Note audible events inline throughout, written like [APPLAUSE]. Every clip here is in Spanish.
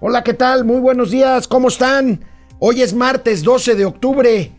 Hola, ¿qué tal? Muy buenos días, ¿cómo están? Hoy es martes 12 de octubre.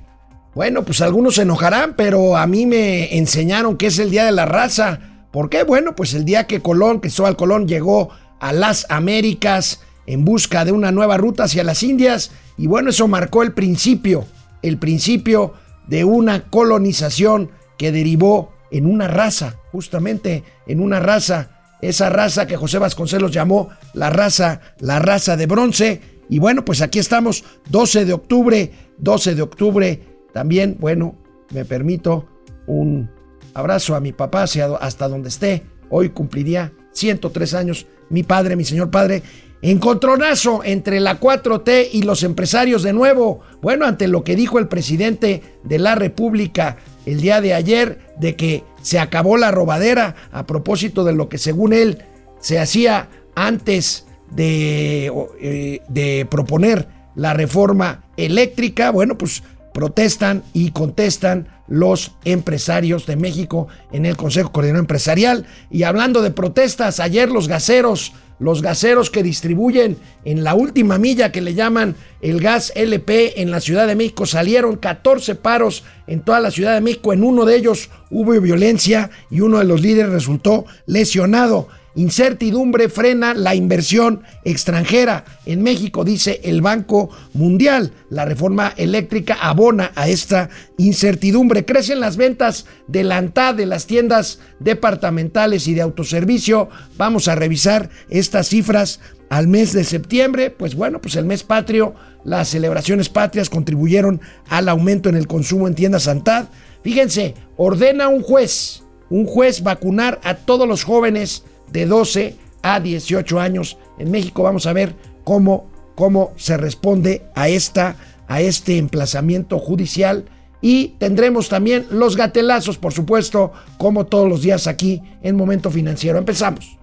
Bueno, pues algunos se enojarán, pero a mí me enseñaron que es el Día de la Raza. ¿Por qué? Bueno, pues el día que Colón, Cristóbal Colón, llegó a las Américas en busca de una nueva ruta hacia las Indias. Y bueno, eso marcó el principio, el principio de una colonización que derivó en una raza, justamente en una raza esa raza que José Vasconcelos llamó la raza, la raza de bronce. Y bueno, pues aquí estamos, 12 de octubre, 12 de octubre. También, bueno, me permito un abrazo a mi papá hasta donde esté. Hoy cumpliría 103 años mi padre, mi señor padre. Encontronazo entre la 4T y los empresarios de nuevo. Bueno, ante lo que dijo el presidente de la República el día de ayer de que se acabó la robadera a propósito de lo que según él se hacía antes de, eh, proponer la reforma eléctrica. Bueno, pues protestan y contestan los empresarios de México en el Consejo Coordinador Empresarial. Y hablando de protestas, ayer los gaseros los gaseros que distribuyen en la última milla que le llaman el gas LP en la Ciudad de México salieron 14 paros en toda la Ciudad de México. En uno de ellos hubo violencia y uno de los líderes resultó lesionado. Incertidumbre frena la inversión extranjera en México, dice el Banco Mundial. La reforma eléctrica abona a esta incertidumbre. Crecen las ventas de la ANTAD de las tiendas departamentales y de autoservicio. Vamos a revisar estas cifras al mes de septiembre. Pues bueno, pues el mes patrio, las celebraciones patrias contribuyeron al aumento en el consumo en tiendas ANTAD. Fíjense, ordena un juez, un juez vacunar a todos los jóvenes de 12 a 18 años en México. Vamos a ver cómo, cómo se responde a, esta, a este emplazamiento judicial. Y tendremos también los gatelazos, por supuesto, como todos los días aquí en Momento Financiero. Empezamos.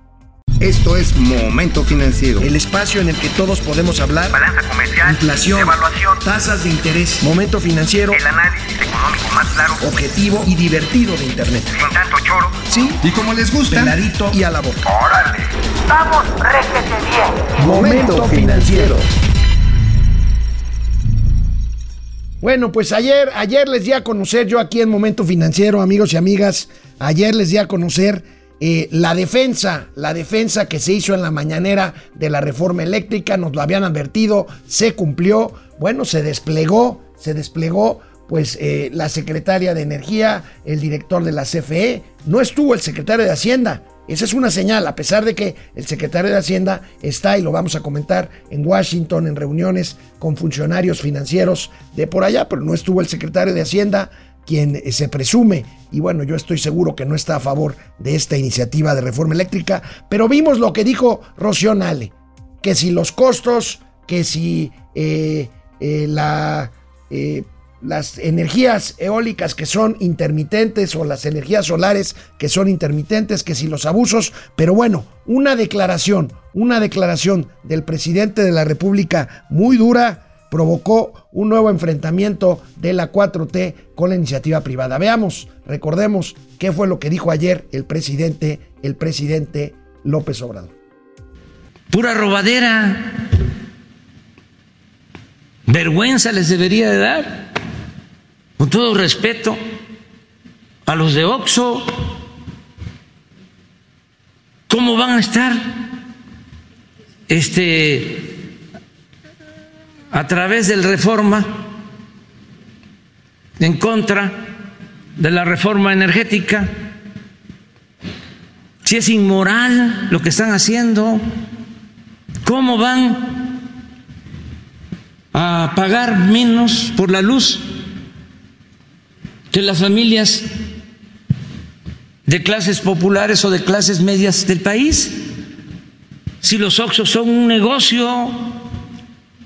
Esto es Momento Financiero. El espacio en el que todos podemos hablar. Balanza comercial. Inflación. Evaluación. Tasas de interés. Momento Financiero. El análisis económico más claro. Objetivo y divertido de Internet. Sin tanto choro. Sí. Y como les gusta. Peladito y a la boca. Órale. Vamos, réjete bien. Momento Financiero. Bueno, pues ayer, ayer les di a conocer, yo aquí en Momento Financiero, amigos y amigas, ayer les di a conocer eh, la defensa, la defensa que se hizo en la mañanera de la reforma eléctrica, nos lo habían advertido, se cumplió, bueno, se desplegó, se desplegó pues eh, la secretaria de Energía, el director de la CFE, no estuvo el secretario de Hacienda. Esa es una señal, a pesar de que el secretario de Hacienda está, y lo vamos a comentar, en Washington, en reuniones con funcionarios financieros de por allá, pero no estuvo el secretario de Hacienda, quien eh, se presume, y bueno, yo estoy seguro que no está a favor de esta iniciativa de reforma eléctrica, pero vimos lo que dijo Rocío Nale, que si los costos, que si eh, eh, la las energías eólicas que son intermitentes o las energías solares que son intermitentes, que si los abusos, pero bueno, una declaración, una declaración del presidente de la República muy dura provocó un nuevo enfrentamiento de la 4T con la iniciativa privada. Veamos, recordemos qué fue lo que dijo ayer el presidente, el presidente López Obrador. Pura robadera. Vergüenza les debería de dar con todo respeto a los de Oxo, ¿cómo van a estar este a través del reforma en contra de la reforma energética? Si es inmoral lo que están haciendo, ¿cómo van a pagar menos por la luz? que las familias de clases populares o de clases medias del país, si los Oxos son un negocio,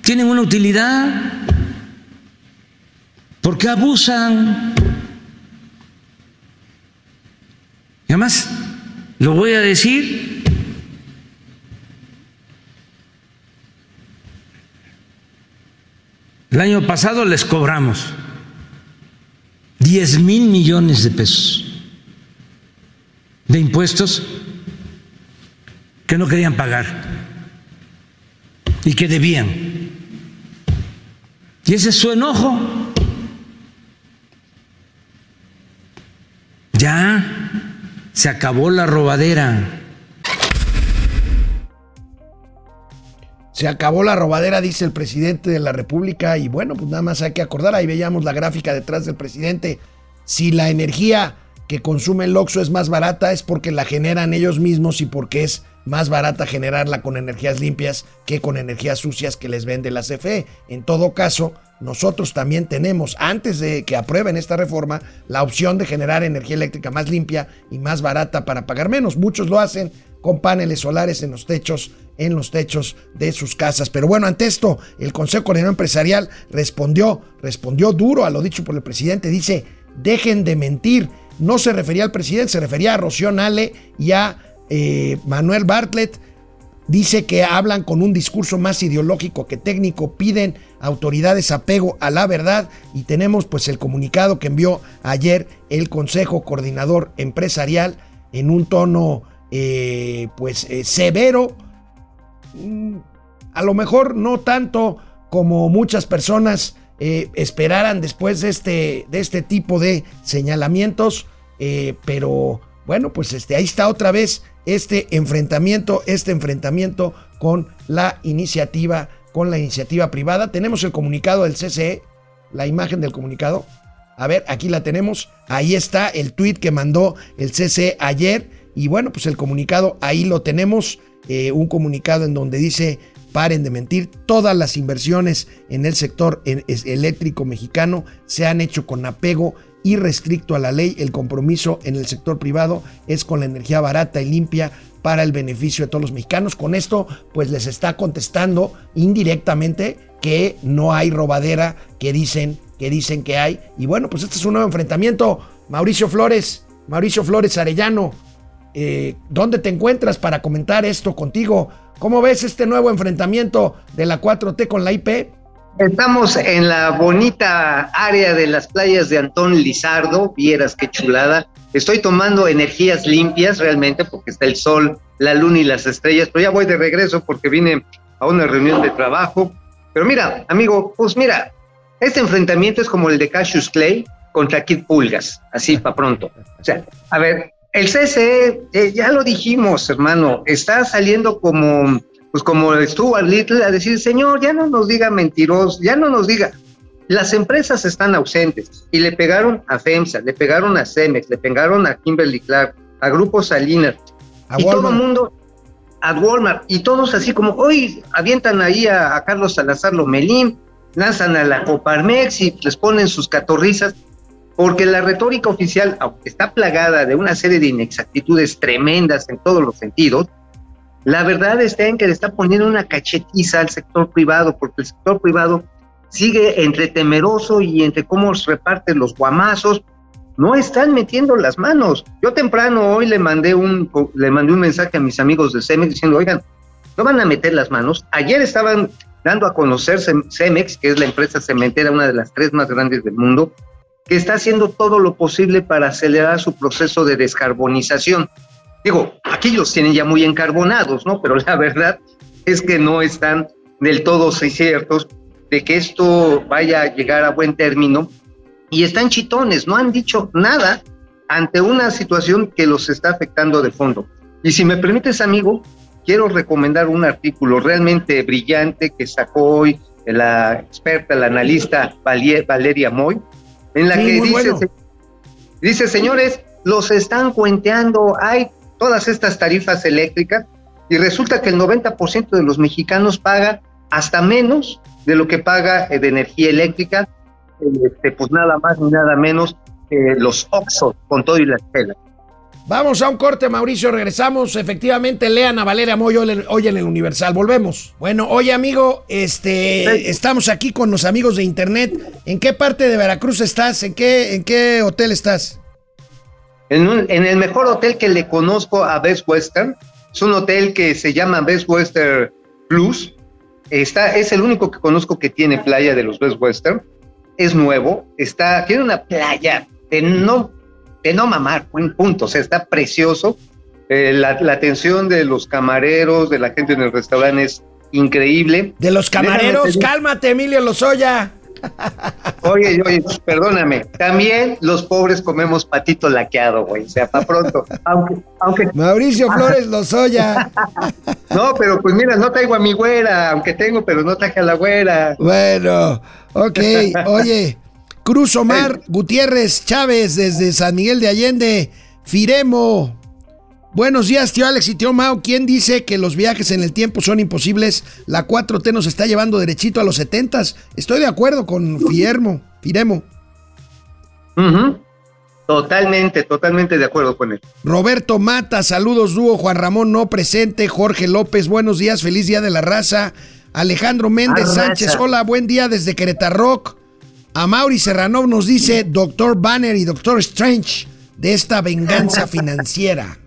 tienen una utilidad, ¿por qué abusan? Y además, lo voy a decir, el año pasado les cobramos 10 mil millones de pesos de impuestos que no querían pagar. y que debían. Y ese es su enojo. Ya se acabó la robadera. Se acabó la robadera, dice el presidente de la República. Y bueno, pues nada más hay que acordar. Ahí veíamos la gráfica detrás del presidente. Si la energía que consume el Oxxo es más barata, es porque la generan ellos mismos y porque es más barata generarla con energías limpias que con energías sucias que les vende la CFE. En todo caso, nosotros también tenemos, antes de que aprueben esta reforma, la opción de generar energía eléctrica más limpia y más barata para pagar menos. Muchos lo hacen con paneles solares en los techos, en los techos de sus casas. Pero bueno, ante esto, el Consejo Coordinador Empresarial respondió, respondió duro a lo dicho por el presidente. Dice, dejen de mentir. No se refería al presidente, se refería a Rocío Nale y a eh, Manuel Bartlett. Dice que hablan con un discurso más ideológico que técnico, piden autoridades apego a la verdad y tenemos pues el comunicado que envió ayer el Consejo Coordinador Empresarial en un tono eh, pues eh, severo, mm, a lo mejor no tanto como muchas personas esperaran después de este, de este tipo de señalamientos, pero bueno, pues este, ahí está otra vez este enfrentamiento, este enfrentamiento con la iniciativa, con la iniciativa privada. Tenemos el comunicado del CCE, la imagen del comunicado. A ver, aquí la tenemos. Ahí está el tweet que mandó el CCE ayer. Y bueno, pues el comunicado ahí lo tenemos. Eh, un comunicado en donde dice paren de mentir, todas las inversiones en el sector eléctrico mexicano se han hecho con apego y restricto a la ley. El compromiso en el sector privado es con la energía barata y limpia para el beneficio de todos los mexicanos. Con esto, pues les está contestando indirectamente que no hay robadera que dicen que dicen que hay. Y bueno, pues este es un nuevo enfrentamiento. Mauricio Flores, Mauricio Flores Arellano, eh, ¿dónde te encuentras para comentar esto contigo? ¿Cómo ves este nuevo enfrentamiento de la 4T con la IP? Estamos en la bonita área de las playas de Antón Lizardo, vieras qué chulada. Estoy tomando energías limpias realmente porque está el sol, la luna y las estrellas, pero ya voy de regreso porque vine a una reunión de trabajo. Pero mira, amigo, pues mira, este enfrentamiento es como el de Cassius Clay contra Kid Pulgas, así para pronto. O sea, a ver, el CCE, eh, ya lo dijimos, hermano, está saliendo como, pues como Stuart Little a decir, señor, ya no nos diga mentirosos, ya no nos diga. Las empresas están ausentes y le pegaron a FEMSA, le pegaron a Cemex, le pegaron a Kimberly Clark, a Grupo Salinas, y todo el mundo, a Walmart, y todos así como, hoy avientan ahí a, a Carlos Salazar Lomelín, lanzan a la Coparmex y les ponen sus catorrizas porque la retórica oficial, aunque está plagada de una serie de inexactitudes tremendas en todos los sentidos, la verdad está en que le está poniendo una cachetiza al sector privado, porque el sector privado sigue entre temeroso y entre cómo reparten los guamazos, no están metiendo las manos. Yo temprano hoy le mandé un, le mandé un mensaje a mis amigos de Cemex diciendo, oigan, no van a meter las manos. Ayer estaban dando a conocer Cemex, que es la empresa cementera, una de las tres más grandes del mundo, que está haciendo todo lo posible para acelerar su proceso de descarbonización. Digo, aquí los tienen ya muy encarbonados, ¿no? Pero la verdad es que no están del todo ciertos de que esto vaya a llegar a buen término y están chitones, no han dicho nada ante una situación que los está afectando de fondo. Y si me permites, amigo, quiero recomendar un artículo realmente brillante que sacó hoy la experta, la analista Valeria Moy, en la que dice, dice, señores, los están cuenteando, hay todas estas tarifas eléctricas y resulta que el 90% de los mexicanos paga hasta menos de lo que paga de energía eléctrica, este, pues nada más ni nada menos que los Oxos con todo y la escuela. Vamos a un corte, Mauricio. Regresamos. Efectivamente, lean a Valeria Moyo hoy en el Universal. Volvemos. Bueno, oye, amigo, este, estamos aquí con los amigos de Internet. ¿En qué parte de Veracruz estás? ¿En qué, en qué hotel estás? En, en el mejor hotel que le conozco a Best Western. Es un hotel que se llama Best Western Plus. Está, es el único que conozco que tiene playa de los Best Western. Es nuevo. Está, tiene una playa de no de no mamar, buen punto, o sea, está precioso. Eh, la, atención de los camareros, de la gente en el restaurante es increíble. De los camareros, Déjame cálmate, Emilio Lozoya. Oye, oye, perdóname. También los pobres comemos patito laqueado, güey. O sea, para pronto. Aunque, aunque, Mauricio Flores Lozoya. no, pero pues mira, no traigo a mi güera, aunque tengo, pero no traje a la güera. Bueno, ok. Oye, Cruz Omar Gutiérrez Chávez desde San Miguel de Allende. Firemo. Buenos días, tío Alex y tío Mao. ¿Quién dice que los viajes en el tiempo son imposibles? La 4T nos está llevando derechito a los 70 Estoy de acuerdo con Fiermo, Firemo. Totalmente, totalmente de acuerdo con él. Roberto Mata, saludos dúo, Juan Ramón no presente, Jorge López, buenos días, feliz día de la raza. Alejandro Méndez. Sánchez, hola, buen día desde Querétaro. A Mauri Serrano nos dice Doctor Banner y Doctor Strange de esta venganza [LAUGHS] financiera.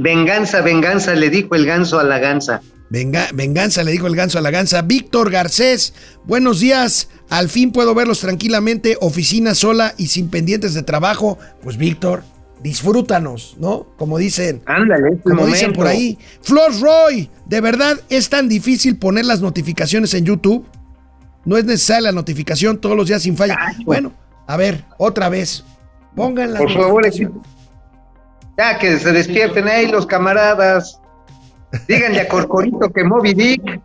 Venganza, venganza, le dijo el ganso a la gansa. Venga- venganza, le dijo el ganso a la ganza. Víctor Garcés, buenos días. Al fin puedo verlos tranquilamente, oficina sola y sin pendientes de trabajo. Pues Víctor, disfrútanos, ¿no? Como dicen. Ándale, Como dicen por ahí. Flor Roy, ¿de verdad es tan difícil poner las notificaciones en YouTube? No es necesaria la notificación todos los días sin falla. Cacho. Bueno, a ver, otra vez. Pongan las Por favor, notificaciones. Ya que se despierten ahí los camaradas. Díganle a Corcorito que Moby Dick.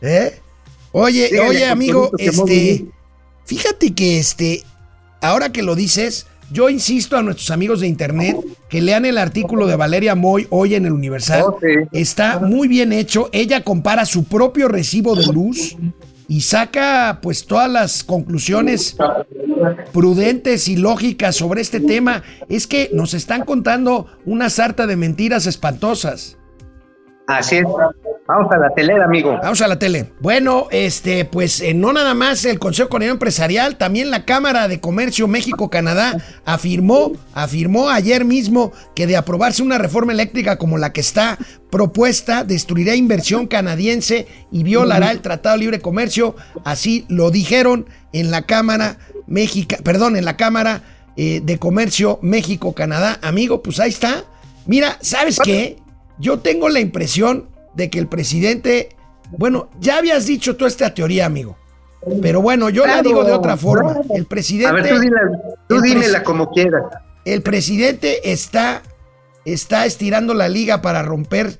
¿Eh? Oye, Díganle oye, amigo, este, fíjate que este, ahora que lo dices, yo insisto a nuestros amigos de internet que lean el artículo de Valeria Moy hoy en el Universal. Oh. Está muy bien hecho. Ella compara su propio recibo de luz y saca pues todas las conclusiones prudentes y lógicas sobre este tema. Es que nos están contando una sarta de mentiras espantosas. Así es. Vamos a la telera, amigo. Vamos a la tele. Bueno, este, pues eh, no nada más el Consejo Coordinador Empresarial, también la Cámara de Comercio México-Canadá afirmó, afirmó ayer mismo que de aprobarse una reforma eléctrica como la que está propuesta, destruirá inversión canadiense y violará el Tratado de Libre Comercio. Así lo dijeron en la Cámara México, perdón, en la Cámara eh, de Comercio México-Canadá. Amigo, pues ahí está. Mira, ¿sabes qué? Yo tengo la impresión de que el presidente, bueno, ya habías dicho tú esta teoría, amigo. Pero bueno, yo la digo de otra forma. claro. El presidente, A ver, tú, dila, tú el dímela como quieras. el presidente está, está estirando la liga para romper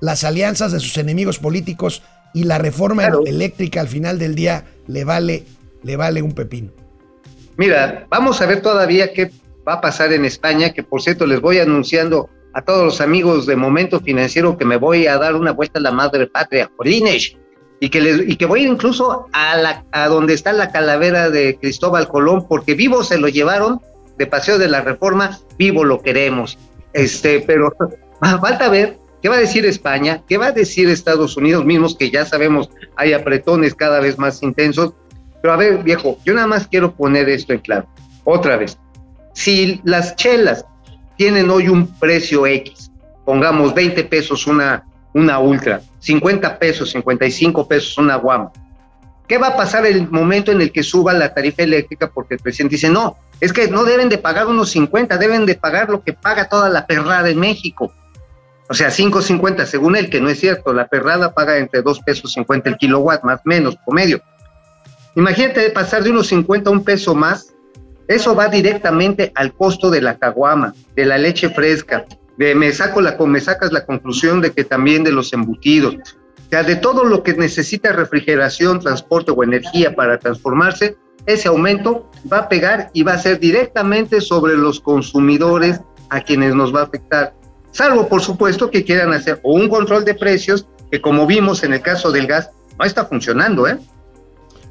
las alianzas de sus enemigos políticos y la reforma Claro. eléctrica al final del día le vale, le vale un pepino. Mira, vamos a ver todavía qué va a pasar en España, que por cierto les voy anunciando a todos los amigos de Momento Financiero que me voy a dar una vuelta a la madre patria, y que, les, y que voy incluso a, la, a donde está la calavera de Cristóbal Colón, porque vivo se lo llevaron de Paseo de la Reforma, vivo lo queremos. Este, pero [LAUGHS] falta ver qué va a decir España, qué va a decir Estados Unidos mismos, que ya sabemos hay apretones cada vez más intensos. Pero a ver, viejo, yo nada más quiero poner esto en claro. Otra vez, si las chelas tienen hoy un precio X, pongamos 20 pesos una, una ultra, 50 pesos, 55 pesos una guama, ¿qué va a pasar el momento en el que suba la tarifa eléctrica? Porque el presidente dice, no, es que no deben de pagar unos 50, deben de pagar lo que paga toda la perrada en México. O sea, 5.50 según él, que no es cierto, la perrada paga entre 2 pesos 50 el kilowatt, más o menos, promedio. Imagínate pasar de unos 50 a un peso más, eso va directamente al costo de la caguama, de la leche fresca, de me saco la me sacas la conclusión de que también de los embutidos, o sea, de todo lo que necesita refrigeración, transporte o energía para transformarse, ese aumento va a pegar y va a ser directamente sobre los consumidores a quienes nos va a afectar. Salvo, por supuesto, que quieran hacer o un control de precios, que como vimos en el caso del gas, no está funcionando, ¿eh?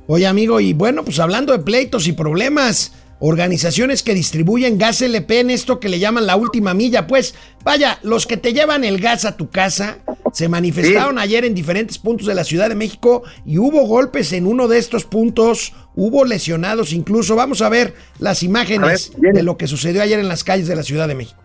Oye, amigo, y bueno, pues hablando de pleitos y problemas, organizaciones que distribuyen gas LP en esto que le llaman la última milla, pues vaya, los que te llevan el gas a tu casa se manifestaron ayer en diferentes puntos de la Ciudad de México y hubo golpes en uno de estos puntos, hubo lesionados incluso. Vamos a ver las imágenes ver, de lo que sucedió ayer en las calles de la Ciudad de México.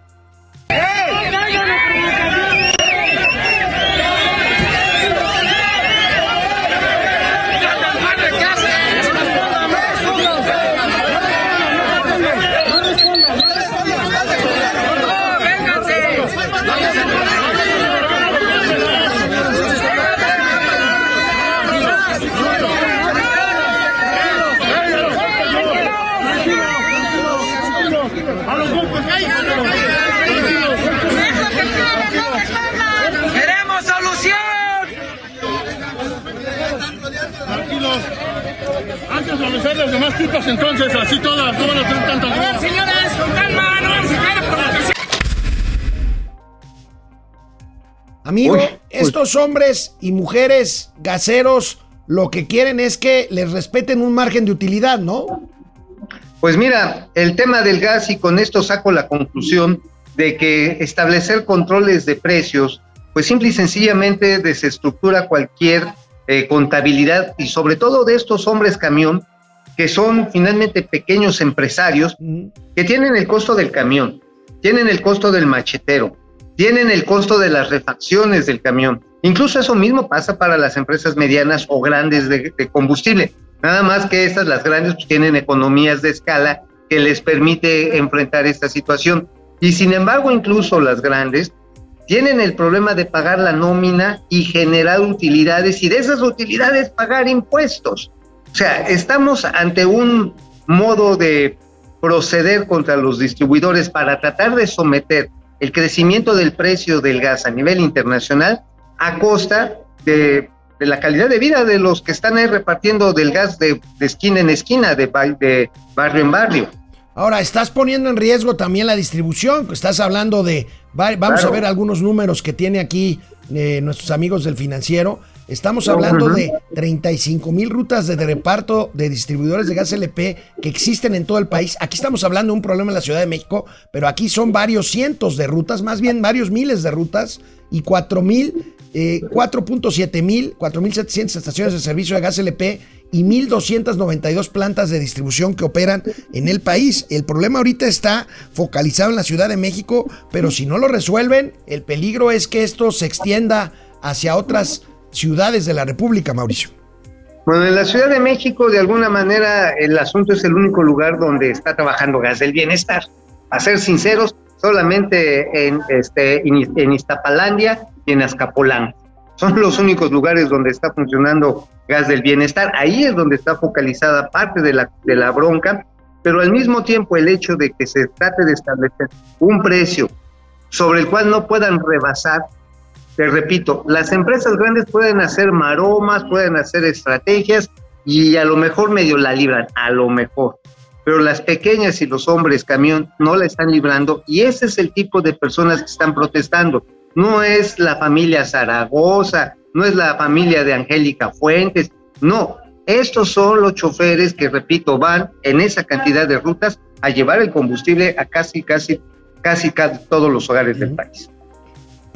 Demás pipas entonces, así todas, no van a tener tantas. A ver, señores, con calma, no vamos a caer en provocación. Amigo, Uy, uy. estos hombres y mujeres gaseros lo que quieren es que les respeten un margen de utilidad, ¿no? Pues mira, el tema del gas y con esto saco la conclusión de que establecer controles de precios, pues simple y sencillamente desestructura cualquier eh, contabilidad y sobre todo de estos hombres camión que son finalmente pequeños empresarios que tienen el costo del camión, tienen el costo del machetero, tienen el costo de las refacciones del camión. Incluso eso mismo pasa para las empresas medianas o grandes de, de combustible. Nada más que estas, las grandes, pues, tienen economías de escala que les permite enfrentar esta situación. Y sin embargo, incluso las grandes tienen el problema de pagar la nómina y generar utilidades y de esas utilidades pagar impuestos. O sea, estamos ante un modo de proceder contra los distribuidores para tratar de someter el crecimiento del precio del gas a nivel internacional a costa de, de la calidad de vida de los que están ahí repartiendo del gas de, de esquina en esquina, de, ba- de barrio en barrio. Ahora, estás poniendo en riesgo también la distribución. Estás hablando de. va- Vamos Claro. a ver algunos números que tiene aquí eh, nuestros amigos del financiero. Estamos hablando de 35 mil rutas de reparto de distribuidores de gas LP que existen en todo el país. Aquí estamos hablando de un problema en la Ciudad de México, pero aquí son varios cientos de rutas, más bien varios miles de rutas y 4 mil, eh, 4.7 mil, 4.700 estaciones de servicio de gas LP y 1.292 plantas de distribución que operan en el país. El problema ahorita está focalizado en la Ciudad de México, pero si no lo resuelven, el peligro es que esto se extienda hacia otras ciudades de la República, Mauricio. Bueno, en la Ciudad de México, de alguna manera, el asunto es el único lugar donde está trabajando gas del bienestar. A ser sinceros, solamente en, este, en, Iztapalandia y en Azcapolán. Son los únicos lugares donde está funcionando gas del bienestar. Ahí es donde está focalizada parte de la, de la bronca, pero al mismo tiempo el hecho de que se trate de establecer un precio sobre el cual no puedan rebasar te repito, las empresas grandes pueden hacer maromas, pueden hacer estrategias y a lo mejor medio la libran, a lo mejor. Pero las pequeñas y los hombres camión no la están librando y ese es el tipo de personas que están protestando. No es la familia Zaragoza, no es la familia de Angélica Fuentes, no. Estos son los choferes que, repito, van en esa cantidad de rutas a llevar el combustible a casi, casi, casi, casi todos los hogares del país.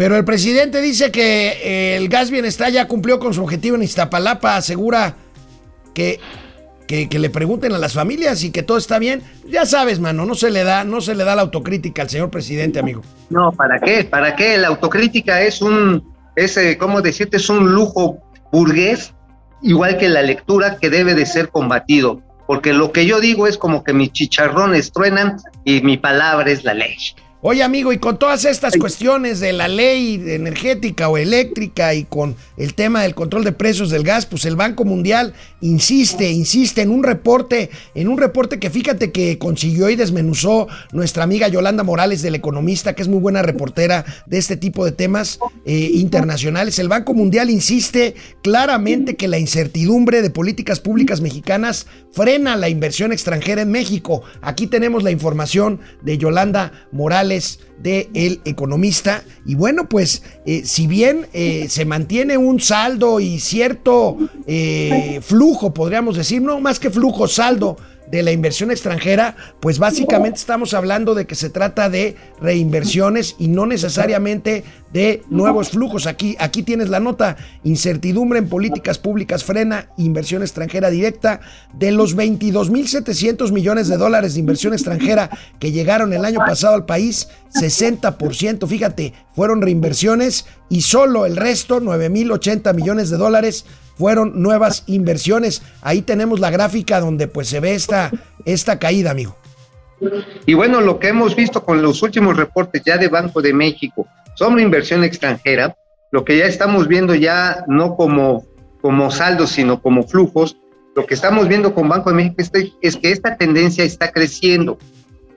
Pero el presidente dice que eh, el gas bienestar ya cumplió con su objetivo en Iztapalapa, asegura que, que, le pregunten a las familias y que todo está bien. Ya sabes, mano, no se le da, no se le da la autocrítica al señor presidente, amigo. No, ¿para qué? ¿Para qué? La autocrítica es un, es, eh, ¿cómo decirte? Es un lujo burgués, igual que la lectura que debe de ser combatido. Porque lo que yo digo es como que mis chicharrones truenan y mi palabra es la ley. Oye, amigo, y con todas estas cuestiones de la ley energética o eléctrica y con el tema del control de precios del gas, pues el Banco Mundial insiste, insiste en un reporte, en un reporte que fíjate que consiguió y desmenuzó nuestra amiga Yolanda Morales del Economista, que es muy buena reportera de este tipo de temas eh, internacionales. El Banco Mundial insiste claramente que la incertidumbre de políticas públicas mexicanas frena la inversión extranjera en México. Aquí tenemos la información de Yolanda Morales de El Economista. Y bueno, pues eh, si bien eh, se mantiene un saldo y cierto eh, flujo, podríamos decir, no más que flujo, saldo de la inversión extranjera, pues básicamente estamos hablando de que se trata de reinversiones y no necesariamente de nuevos flujos. Aquí, aquí tienes la nota, incertidumbre en políticas públicas frena inversión extranjera directa. De los 22.700 millones de dólares de inversión extranjera que llegaron el año pasado al país, 60%, fíjate, fueron reinversiones y solo el resto, 9.080 millones de dólares, fueron nuevas inversiones. Ahí tenemos la gráfica donde pues se ve esta, esta caída, amigo. Y bueno, lo que hemos visto con los últimos reportes ya de Banco de México sobre inversión extranjera, lo que ya estamos viendo ya no como, como saldos, sino como flujos, lo que estamos viendo con Banco de México es, que esta tendencia está creciendo.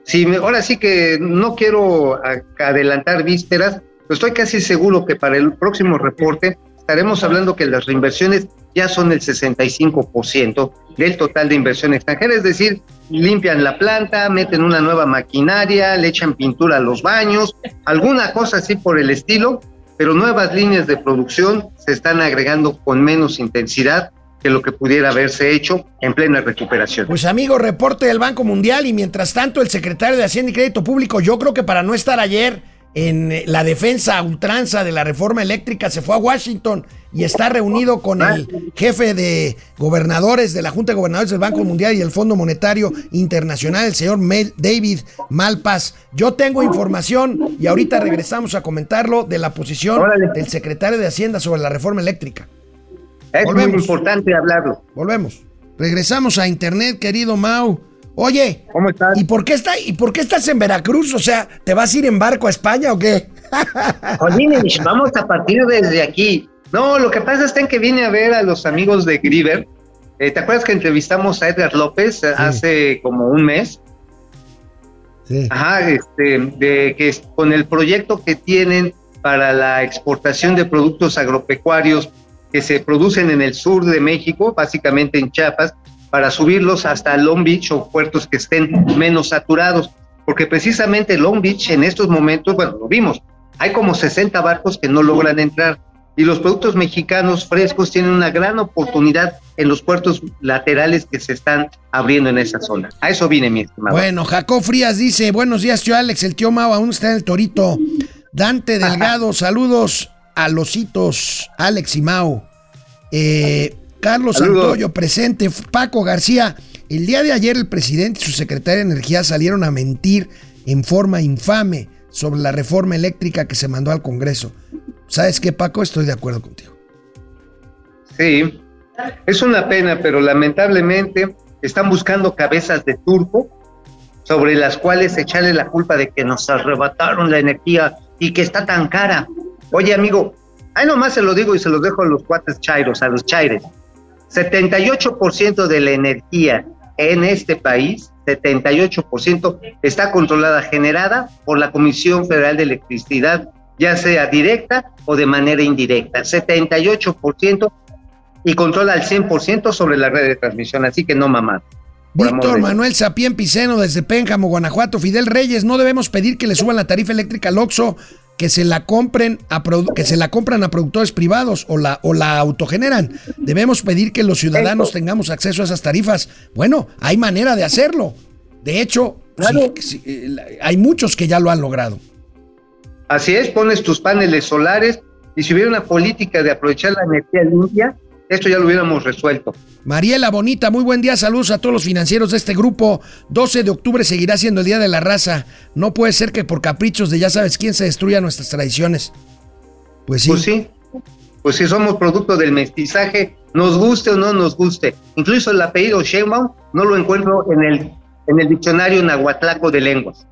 Si me, ahora sí que no quiero adelantar vísperas, pero estoy casi seguro que para el próximo reporte estaremos hablando que las reinversiones ya son el 65% del total de inversión extranjera, es decir, limpian la planta, meten una nueva maquinaria, le echan pintura a los baños, alguna cosa así por el estilo, pero nuevas líneas de producción se están agregando con menos intensidad que lo que pudiera haberse hecho en plena recuperación. Pues amigo, reporte del Banco Mundial y mientras tanto el secretario de Hacienda y Crédito Público, yo creo que para no estar ayer en eh, la defensa ultranza de la reforma eléctrica se fue a Washington y está reunido con el jefe de gobernadores de la Junta de Gobernadores del Banco Mundial y el Fondo Monetario Internacional, el señor David Malpas. Yo tengo información y ahorita regresamos a comentarlo de la posición del secretario de Hacienda sobre la reforma eléctrica. Es muy importante hablarlo. Volvemos. Regresamos a internet, querido Mau. Oye, ¿cómo estás? ¿Y por qué está, y por qué estás en Veracruz? O sea, ¿te vas a ir en barco a España o qué? [LAUGHS] Jolines, vamos a partir desde aquí. No, lo que pasa es que vine a ver a los amigos de Griver. Eh, ¿Te acuerdas que entrevistamos a Edgar López hace como un mes? Sí. Ajá, este, de que con el proyecto que tienen para la exportación de productos agropecuarios que se producen en el sur de México, básicamente en Chiapas, para subirlos hasta Long Beach o puertos que estén menos saturados, porque precisamente Long Beach en estos momentos, bueno, lo vimos, hay como 60 barcos que no logran entrar y los productos mexicanos frescos tienen una gran oportunidad en los puertos laterales que se están abriendo en esa zona. A eso vine, mi estimado. Bueno, Jacob Frías dice, buenos días, tío Alex, el tío Mao aún está en el Torito. Dante [LAUGHS] Delgado, saludos a los hitos Alex y Mau. Eh, Carlos Santoyo presente. Paco García. El día de ayer el presidente y su secretaria de Energía salieron a mentir en forma infame sobre la reforma eléctrica que se mandó al Congreso. ¿Sabes qué, Paco? Estoy de acuerdo contigo. Sí, es una pena, pero lamentablemente están buscando cabezas de turco sobre las cuales echarle la culpa de que nos arrebataron la energía y que está tan cara. Oye, amigo, Ahí nomás se lo digo y se los dejo a los cuates chairos, a los chaires. 78% de la energía en este país, 78% está controlada, generada por la Comisión Federal de Electricidad, ya sea directa o de manera indirecta. 78% y controla al 100% sobre la red de transmisión, así que no mamá. Víctor Manuel Sapien Piceno desde Pénjamo, Guanajuato. Fidel Reyes, no debemos pedir que le suban la tarifa eléctrica al Oxxo que se la compren a que se la compran a productores privados o la o la autogeneran. Debemos pedir que los ciudadanos tengamos acceso a esas tarifas. Bueno, hay manera de hacerlo. De hecho, eh, hay muchos que ya lo han logrado. Así es, pones tus paneles solares y si hubiera una política de aprovechar la energía limpia, esto ya lo hubiéramos resuelto. Mariela Bonita, muy buen día, saludos a todos los financieros de este grupo. 12 de octubre seguirá siendo el Día de la Raza. No puede ser que por caprichos de ya sabes quién se destruyan nuestras tradiciones. Pues sí. Pues sí, pues sí, somos producto del mestizaje, nos guste o no nos guste. Incluso el apellido Sheinbaum no lo encuentro en el, en el diccionario nahuatlaco de lenguas.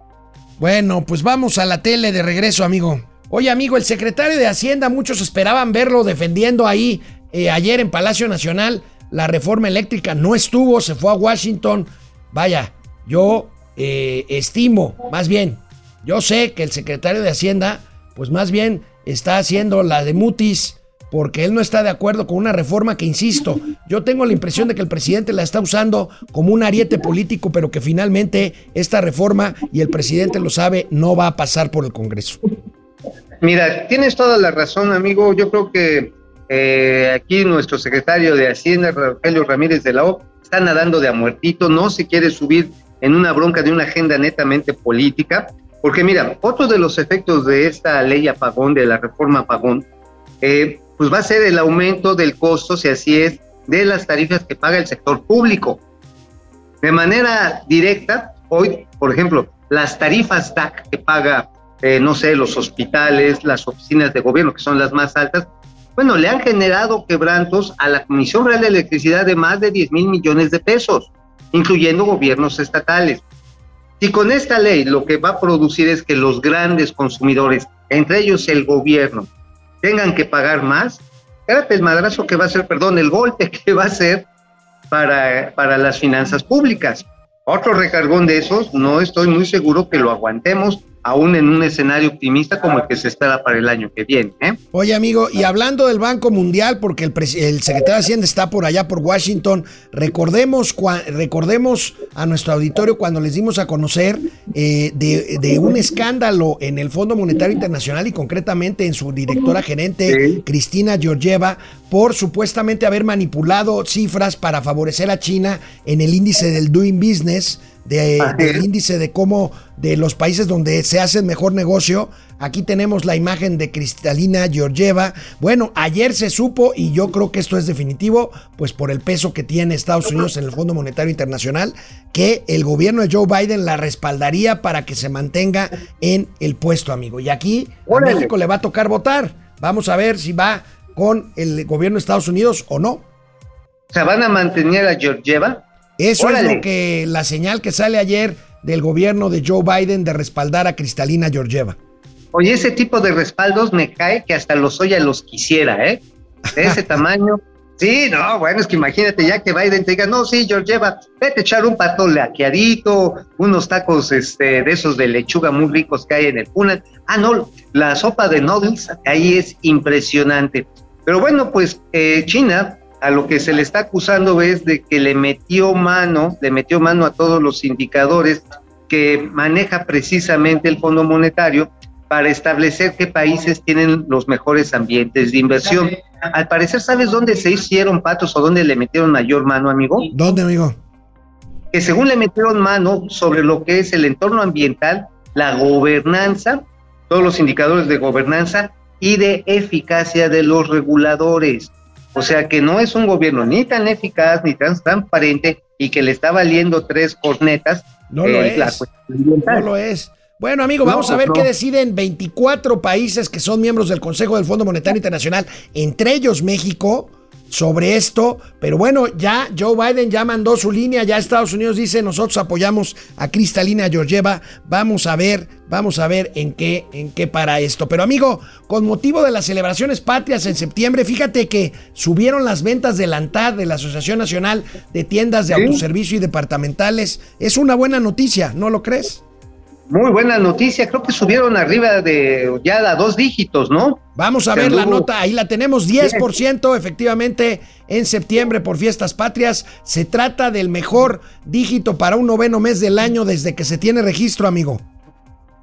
Bueno, pues vamos a la tele de regreso, amigo. Oye, amigo, el secretario de Hacienda, muchos esperaban verlo defendiendo ahí eh, ayer en Palacio Nacional la reforma eléctrica no estuvo, se fue a Washington. Vaya, yo eh, estimo, más bien, yo sé que el secretario de Hacienda, pues más bien está haciendo la de mutis porque él no está de acuerdo con una reforma que, insisto, yo tengo la impresión de que el presidente la está usando como un ariete político, pero que finalmente esta reforma, y el presidente lo sabe, no va a pasar por el Congreso. Mira, tienes toda la razón, amigo. Yo creo que eh, aquí nuestro secretario de Hacienda, Rogelio Ramírez de la O, está nadando de a muertito, no se quiere subir en una bronca de una agenda netamente política, porque mira, otro de los efectos de esta ley apagón, de la reforma apagón, eh, pues va a ser el aumento del costo, si así es, de las tarifas que paga el sector público. De manera directa, hoy, por ejemplo, las tarifas TAC que paga, eh, no sé, los hospitales, las oficinas de gobierno, que son las más altas, bueno, le han generado quebrantos a la Comisión Real de Electricidad de más de 10 mil millones de pesos, incluyendo gobiernos estatales. Y con esta ley lo que va a producir es que los grandes consumidores, entre ellos el gobierno, tengan que pagar más, fíjate el madrazo que va a ser, perdón, el golpe [LAUGHS] que va a ser para, para las finanzas públicas. Otro recargón de esos, no estoy muy seguro que lo aguantemos aún en un escenario optimista como el que se espera para el año que viene. ¿eh? Oye, amigo, y hablando del Banco Mundial, porque el, el, secretario de Hacienda está por allá, por Washington, recordemos, recordemos a nuestro auditorio cuando les dimos a conocer eh, de, de, un escándalo en el Fondo Monetario Internacional y concretamente en su directora gerente, sí. Cristina Georgieva, por supuestamente haber manipulado cifras para favorecer a China en el índice del Doing Business de, del índice de cómo de los países donde se hace el mejor negocio. Aquí tenemos la imagen de Cristalina Georgieva. Bueno, ayer se supo y yo creo que esto es definitivo, pues por el peso que tiene Estados Unidos en el Fondo Monetario Internacional, que el gobierno de Joe Biden la respaldaría para que se mantenga en el puesto, amigo. Y aquí a México le va a tocar votar. Vamos a ver si va con el gobierno de Estados Unidos o no. ¿Se van a mantener a Georgieva? Eso Órale. es lo que la señal que sale ayer del gobierno de Joe Biden de respaldar a Cristalina Georgieva. Oye, ese tipo de respaldos me cae que hasta los Oya los quisiera, ¿eh? De ese [LAUGHS] tamaño. Sí, no, bueno, es que imagínate ya que Biden te diga, no, sí, Georgieva, vete a echar un pato laqueadito, unos tacos este, de esos de lechuga muy ricos que hay en el Punan. Ah, no, la sopa de noodles ahí es impresionante. Pero bueno, pues eh, China a lo que se le está acusando es de que le metió mano, le metió mano a todos los indicadores que maneja precisamente el Fondo Monetario para establecer qué países tienen los mejores ambientes de inversión. Al parecer, ¿sabes dónde se hicieron patos o dónde le metieron mayor mano, amigo? ¿Dónde, amigo? Que según le metieron mano sobre lo que es el entorno ambiental, la gobernanza, todos los indicadores de gobernanza y de eficacia de los reguladores. O sea que no es un gobierno ni tan eficaz ni tan transparente y que le está valiendo tres cornetas. No lo eh, es. No lo es. Bueno, amigo, vamos no, a ver no. qué deciden 24 países que son miembros del Consejo del Fondo Monetario Internacional, entre ellos México, sobre esto. Pero bueno, ya Joe Biden ya mandó su línea, ya Estados Unidos dice, nosotros apoyamos a Cristalina Georgieva. Vamos a ver, vamos a ver en qué, en qué para esto. Pero amigo, con motivo de las celebraciones patrias en septiembre, fíjate que subieron las ventas del ANTAD, de la Asociación Nacional de Tiendas de ¿Sí? Autoservicio y Departamentales. Es una buena noticia, ¿no lo crees? Muy buena noticia, creo que subieron arriba de ya a dos dígitos, ¿no? Vamos a ver la nota, ahí la tenemos, 10% efectivamente en septiembre por fiestas patrias. Se trata del mejor dígito para un noveno mes del año desde que se tiene registro, amigo.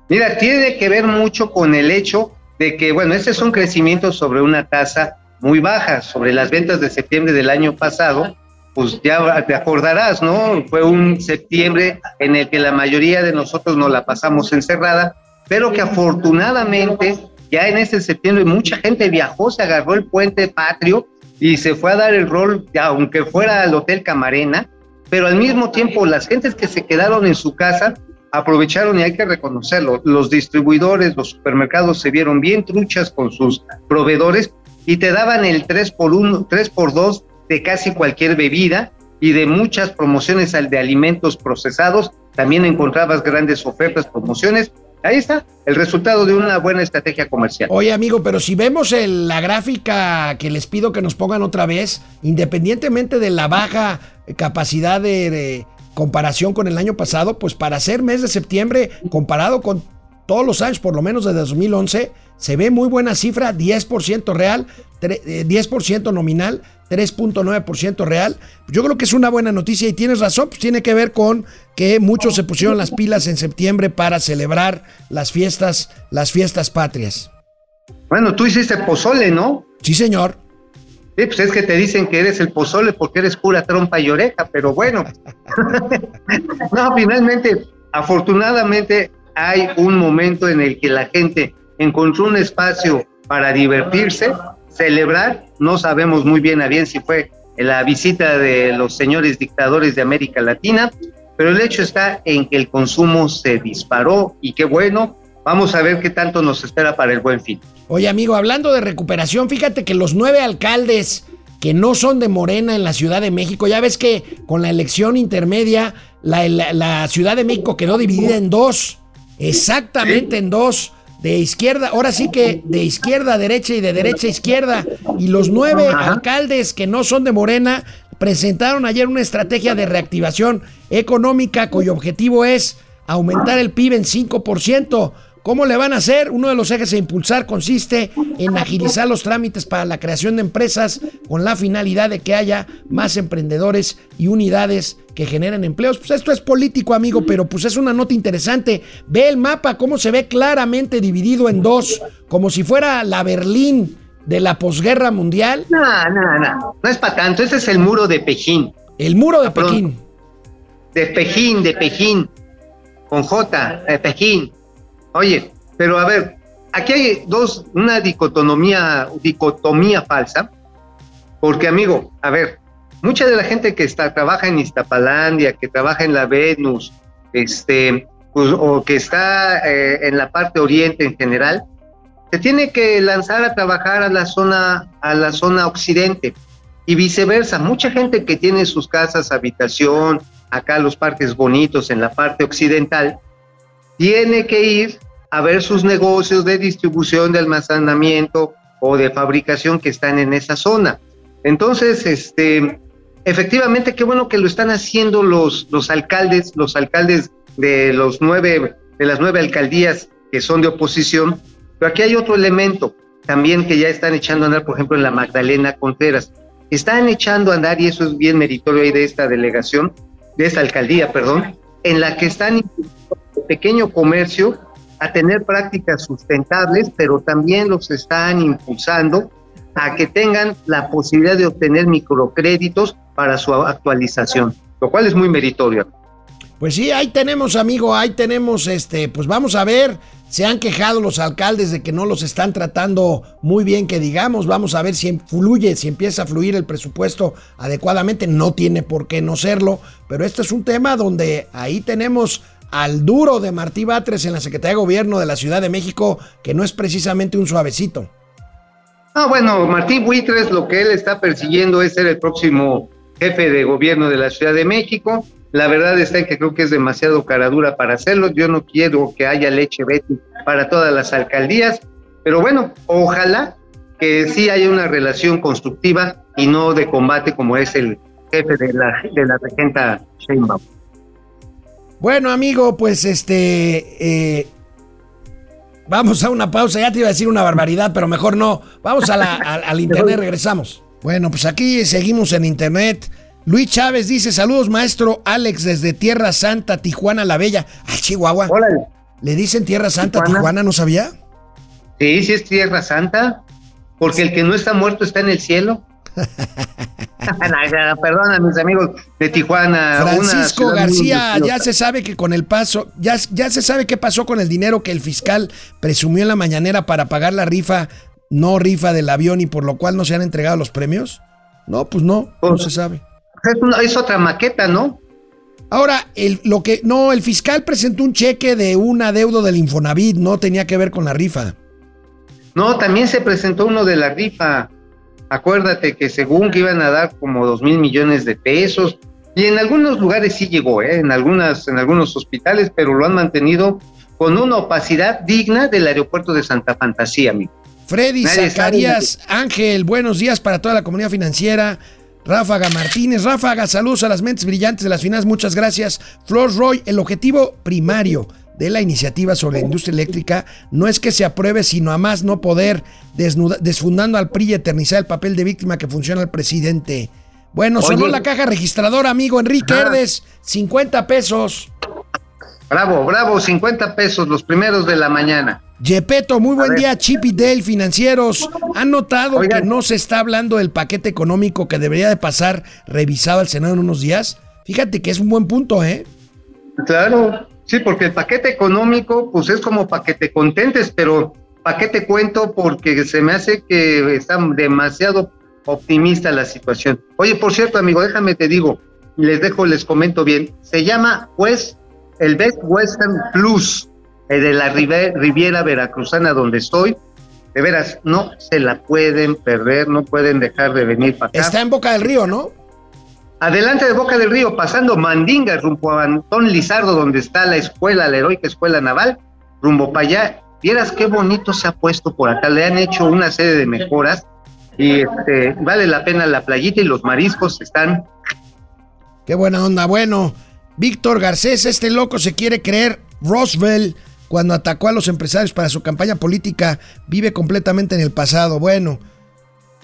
Mira, tiene que ver mucho con el hecho de que, bueno, este es un crecimiento sobre una tasa muy baja, sobre las ventas de septiembre del año pasado, pues ya te acordarás, ¿no? Fue un septiembre en el que la mayoría de nosotros nos la pasamos encerrada, pero que afortunadamente ya en ese septiembre mucha gente viajó, se agarró el puente patrio y se fue a dar el rol, aunque fuera al Hotel Camarena, pero al mismo tiempo las gentes que se quedaron en su casa aprovecharon y hay que reconocerlo, los distribuidores, los supermercados se vieron bien truchas con sus proveedores y te daban el 3 por 1, 3 por 2 de casi cualquier bebida y de muchas promociones al de alimentos procesados. También encontrabas grandes ofertas, promociones. Ahí está, el resultado de una buena estrategia comercial. Oye, amigo, pero si vemos el, la gráfica que les pido que nos pongan otra vez, independientemente de la baja capacidad de, de comparación con el año pasado, pues para ser mes de septiembre, comparado con todos los años, por lo menos desde 2011, se ve muy buena cifra, 10% real, 10% nominal, 3.9% real. Yo creo que es una buena noticia y tienes razón, pues tiene que ver con que muchos se pusieron las pilas en septiembre para celebrar las fiestas, las fiestas patrias. Bueno, tú hiciste pozole, ¿no? Sí, señor. Sí, pues es que te dicen que eres el pozole porque eres pura trompa y oreja, pero bueno. [LAUGHS] no, finalmente, afortunadamente hay un momento en el que la gente encontró un espacio para divertirse, celebrar, no sabemos muy bien a bien si fue la visita de los señores dictadores de América Latina, pero el hecho está en que el consumo se disparó y qué bueno, vamos a ver qué tanto nos espera para el buen fin. Oye amigo, hablando de recuperación, fíjate que los nueve alcaldes que no son de Morena en la Ciudad de México, ya ves que con la elección intermedia la, la, la Ciudad de México quedó dividida en dos, exactamente en dos de izquierda, ahora sí que de izquierda a derecha y de derecha a izquierda. Y los nueve Ajá. alcaldes que no son de Morena presentaron ayer una estrategia de reactivación económica cuyo objetivo es aumentar el PIB en 5%. ¿Cómo le van a hacer? Uno de los ejes a impulsar consiste en agilizar los trámites para la creación de empresas con la finalidad de que haya más emprendedores y unidades que generen empleos. Pues esto es político, amigo, pero pues es una nota interesante. Ve el mapa, cómo se ve claramente dividido en dos, como si fuera la Berlín de la posguerra mundial. No, no, no. No es para tanto. Ese es el muro de Pekín. El muro de perdón. Pekín. De Pekín, de Pekín. Con J, de Pekín. Oye, pero a ver, aquí hay dos, una dicotomía, dicotomía falsa. Porque, amigo, a ver, mucha de la gente que está, trabaja en Iztapalandia, que trabaja en la Venus, este, pues, o que está eh, en la parte oriente en general, se tiene que lanzar a trabajar a la zona, a la zona occidente y viceversa. Mucha gente que tiene sus casas, habitación, acá los parques bonitos en la parte occidental, tiene que ir a ver sus negocios de distribución, de almacenamiento o de fabricación que están en esa zona. Entonces, este, efectivamente, qué bueno que lo están haciendo los, los alcaldes, los alcaldes de los nueve, de las nueve alcaldías que son de oposición, pero aquí hay otro elemento también que ya están echando a andar, por ejemplo, en la Magdalena Contreras. Están echando a andar, y eso es bien meritorio ahí de esta delegación, de esta alcaldía, perdón, en la que están pequeño comercio a tener prácticas sustentables, pero también los están impulsando a que tengan la posibilidad de obtener microcréditos para su actualización, lo cual es muy meritorio. Pues sí, ahí tenemos, amigo, ahí tenemos, este, pues vamos a ver. Se han quejado los alcaldes de que no los están tratando muy bien, que digamos, vamos a ver si fluye, si empieza a fluir el presupuesto adecuadamente. No tiene por qué no serlo, pero este es un tema donde ahí tenemos al duro de Martí Batres en la Secretaría de Gobierno de la Ciudad de México, que no es precisamente un suavecito. Ah, bueno, Martín Buitres lo que él está persiguiendo es ser el próximo jefe de gobierno de la Ciudad de México. La verdad está en que creo que es demasiado caradura para hacerlo. Yo no quiero que haya leche Betty para todas las alcaldías, pero bueno, ojalá que sí haya una relación constructiva y no de combate como es el jefe de la, de la regenta Sheinbaum. Bueno, amigo, pues este. eh, vamos a una pausa. Ya te iba a decir una barbaridad, pero mejor no. Vamos a la, a- al [LAUGHS] internet, regresamos. Bueno, pues aquí seguimos en internet. Luis Chávez dice: Saludos, maestro Alex, desde Tierra Santa, Tijuana la Bella. Ah, Chihuahua. Órale. ¿Le dicen Tierra Santa, Tijuana. Tijuana? ¿No sabía? Sí, sí es Tierra Santa, porque el que no está muerto está en el cielo. [LAUGHS] Perdona, mis amigos de Tijuana. Francisco García, ya se sabe que con el paso, ya, ya se sabe qué pasó con el dinero que el fiscal presumió en la mañanera para pagar la rifa, no rifa del avión y por lo cual no se han entregado los premios. No, pues no, no se sabe. Es, una- es otra maqueta, ¿no? Ahora, el, lo que, no, el fiscal presentó un cheque de un adeudo del Infonavit, no tenía que ver con la rifa. No, también se presentó uno de la rifa. Acuérdate que según que iban a dar como dos mil millones de pesos, y en algunos lugares sí llegó, ¿eh? en, algunas, en algunos hospitales, pero lo han mantenido con una opacidad digna del aeropuerto de Santa Fantasía, amigo. Freddy Nadie Zacarías Ángel, buenos días para toda la comunidad financiera. Ráfaga Martínez, Ráfaga, saludos a las mentes brillantes de las finanzas, muchas gracias. Flor Roy, el objetivo primario de la iniciativa sobre la industria eléctrica no es que se apruebe, sino a más no poder, desnuda- desfundando al PRI y eternizar el papel de víctima que funciona el presidente. Bueno, sonó Oye. la caja registradora, amigo Enrique Ajá. Herdes, 50 pesos. Bravo, bravo, 50 pesos, los primeros de la mañana. Yepeto, muy buen día, Chip y Dale Financieros. ¿Han notado Oigan. que no se está hablando del paquete económico que debería de pasar revisado al Senado en unos días? Fíjate que es un buen punto, ¿eh? Claro, sí, porque el paquete económico, pues es como paquete contentes, pero paquete cuento porque se me hace que está demasiado optimista la situación. Oye, por cierto, amigo, déjame te digo, les dejo, les comento bien, se llama West, el Best Western Plus, el de la Riviera Veracruzana donde estoy. De veras, no se la pueden perder, no pueden dejar de venir para acá. Está en Boca del Río, ¿no? Adelante de Boca del Río, pasando Mandinga, rumbo a Antón Lizardo, donde está la escuela, la heroica escuela naval, rumbo para allá. Vieras qué bonito se ha puesto por acá, le han hecho una serie de mejoras y este, vale la pena la playita y los mariscos están. Qué buena onda. Bueno, Víctor Garcés, este loco se quiere creer Roosevelt cuando atacó a los empresarios para su campaña política vive completamente en el pasado. Bueno,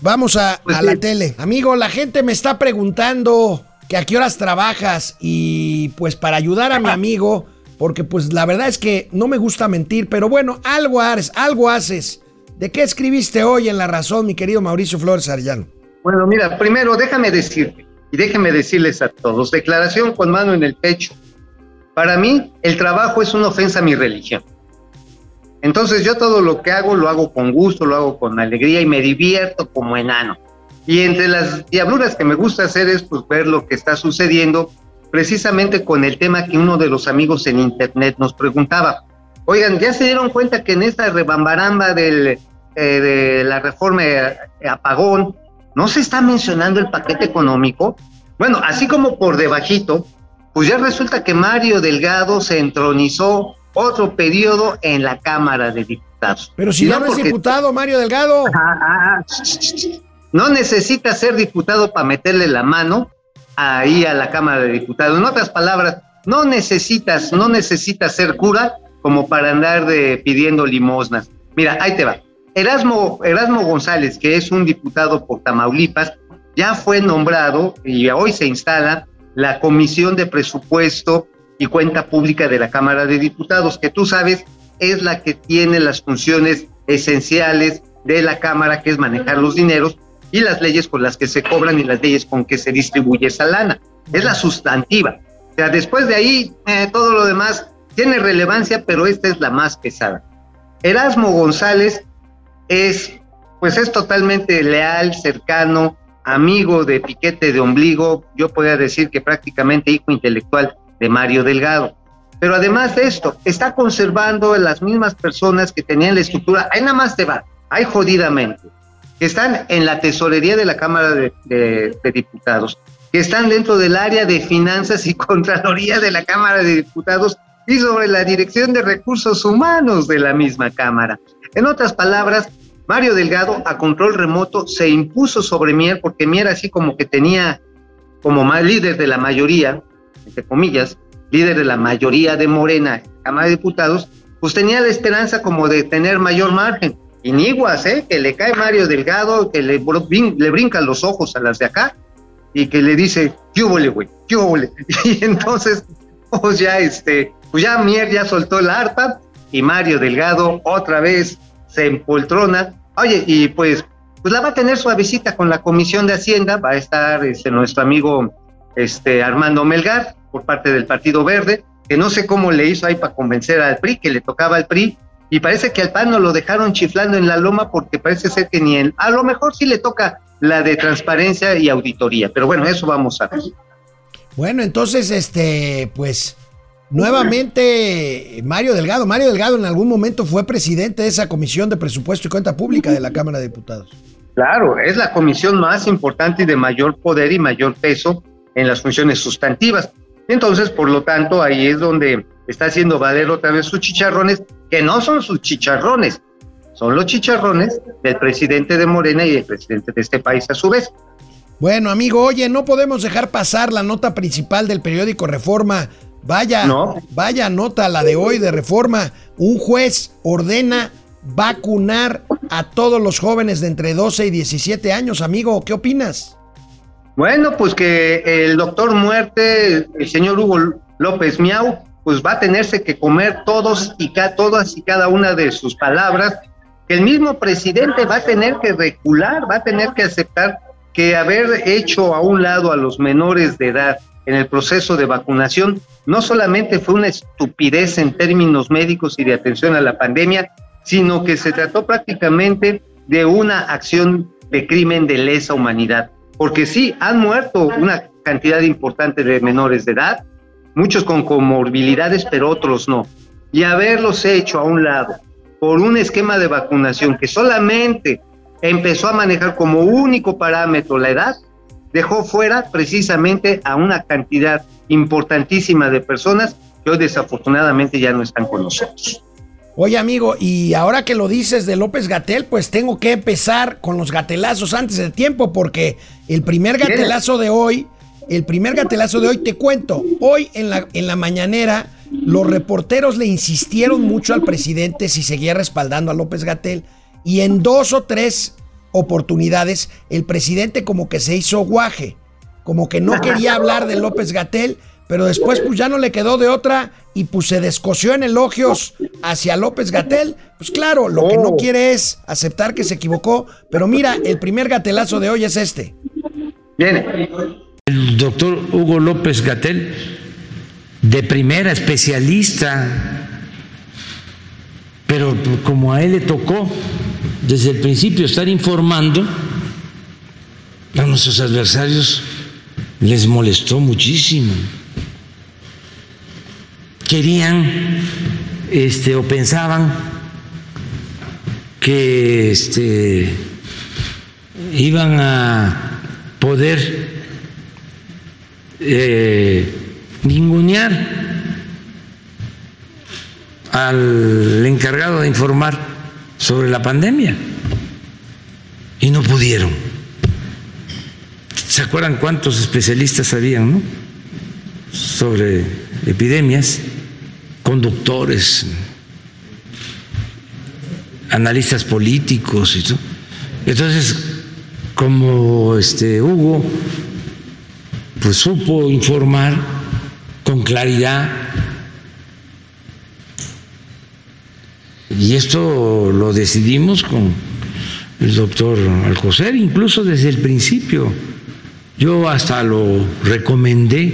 vamos a, Pues a sí. la tele. Amigo, la gente me está preguntando que a qué horas trabajas y pues para ayudar a mi amigo, porque pues la verdad es que no me gusta mentir, pero bueno, algo haces, algo haces. ¿De qué escribiste hoy en La Razón, mi querido Mauricio Flores Arellano? Bueno, mira, primero déjame decirte y déjenme decirles a todos, declaración con mano en el pecho. Para mí, el trabajo es una ofensa a mi religión. Entonces yo todo lo que hago lo hago con gusto, lo hago con alegría y me divierto como enano. Y entre las diabluras que me gusta hacer es pues ver lo que está sucediendo precisamente con el tema que uno de los amigos en internet nos preguntaba. Oigan, ¿ya se dieron cuenta que en esta rebambaramba eh, de la reforma eh, apagón no se está mencionando el paquete económico? Bueno, así como por debajito, pues ya resulta que Mario Delgado se entronizó otro periodo en la Cámara de Diputados. Pero si ya no es diputado, Mario Delgado. Ah, ah, ah. No necesita ser diputado para meterle la mano ahí a la Cámara de Diputados. En otras palabras, no necesitas, no necesitas ser cura como para andar de, pidiendo limosnas. Mira, ahí te va. Erasmo, Erasmo González, que es un diputado por Tamaulipas, ya fue nombrado y hoy se instala la Comisión de Presupuesto y Cuenta Pública de la Cámara de Diputados, que tú sabes es la que tiene las funciones esenciales de la Cámara, que es manejar los dineros y las leyes con las que se cobran y las leyes con que se distribuye esa lana. Es la sustantiva. O después de ahí, eh, todo lo demás tiene relevancia, pero esta es la más pesada. Erasmo González es, pues es totalmente leal, cercano, amigo de Piquete de Ombligo, yo podría decir que prácticamente hijo intelectual de Mario Delgado. Pero además de esto, está conservando las mismas personas que tenían la estructura, ahí nada más te va, ahí jodidamente, que están en la tesorería de la Cámara de, Diputados, que están dentro del área de finanzas y [LAUGHS] contraloría de la Cámara de Diputados y sobre la dirección de recursos humanos de la misma Cámara. En otras palabras, Mario Delgado a control remoto se impuso sobre Mier porque Mier así como que tenía como más líder de la mayoría, entre comillas, líder de la mayoría de Morena, Cámara de Diputados, pues tenía la esperanza como de tener mayor margen. Y niguas, ¿eh? Que le cae Mario Delgado, que le, le brincan los ojos a las de acá y que le dice, ¿qué güey? ¿Qué? [LAUGHS] Y entonces, pues ya, este, pues ya Mier ya soltó la arpa y Mario Delgado otra vez se empoltrona. Oye, y pues, pues la va a tener suavecita con la Comisión de Hacienda, va a estar este, nuestro amigo este, Armando Melgar por parte del Partido Verde, que no sé cómo le hizo ahí para convencer al PRI, que le tocaba al PRI, y parece que al PAN no lo dejaron chiflando en la loma porque parece ser que ni él, a lo mejor sí le toca la de transparencia y auditoría, pero bueno, eso vamos a ver. Bueno, entonces, este, pues, nuevamente Mario Delgado. Mario Delgado en algún momento fue presidente de esa comisión de presupuesto y cuenta pública de la Cámara de Diputados. Claro, es la comisión más importante y de mayor poder y mayor peso en las funciones sustantivas. Entonces, por lo tanto, ahí es donde está haciendo valer otra vez sus chicharrones, que no son sus chicharrones, son los chicharrones del presidente de Morena y del presidente de este país a su vez. Bueno, amigo, oye, no podemos dejar pasar la nota principal del periódico Reforma. Vaya, No. vaya nota la de hoy de Reforma. Un juez ordena vacunar a todos los jóvenes de entre 12 y 17 años, amigo. ¿Qué opinas? Bueno, pues que el doctor muerte, el señor Hugo López Miau, pues va a tenerse que comer todos y ca todas y cada una de sus palabras, que el mismo presidente va a tener que recular, va a tener que aceptar que haber hecho a un lado a los menores de edad en el proceso de vacunación no solamente fue una estupidez en términos médicos y de atención a la pandemia, sino que se trató prácticamente de una acción de crimen de lesa humanidad. Porque sí, han muerto una cantidad importante de menores de edad, muchos con comorbilidades, pero otros no. Y haberlos hecho a un lado por un esquema de vacunación que solamente empezó a manejar como único parámetro la edad, dejó fuera precisamente a una cantidad importantísima de personas que hoy desafortunadamente ya no están con nosotros. Oye, amigo, y ahora que lo dices de López Gatel, pues tengo que empezar con los gatelazos antes de tiempo, porque el primer gatelazo de hoy, el primer gatelazo de hoy, te cuento, hoy en la, en la mañanera los reporteros le insistieron mucho al presidente si seguía respaldando a López Gatel y en dos o tres oportunidades el presidente como que se hizo guaje, como que no quería hablar de López Gatel, pero después pues ya no le quedó de otra y pues se descoció en elogios hacia López Gatel. Pues claro, lo que no quiere es aceptar que se equivocó, pero mira, el primer gatelazo de hoy es este. Bien. El doctor Hugo López Gatel, de primera, especialista, pero como a él le tocó desde el principio estar informando, a nuestros adversarios les molestó muchísimo. Querían este, o pensaban que este, iban a poder eh, ningunear al encargado de informar sobre la pandemia y no pudieron. ¿Se acuerdan cuántos especialistas habían no? sobre epidemias? Conductores, analistas políticos y todo. Entonces, como este Hugo pues supo informar con claridad y esto lo decidimos con el doctor Alcocer, incluso desde el principio. Yo hasta lo recomendé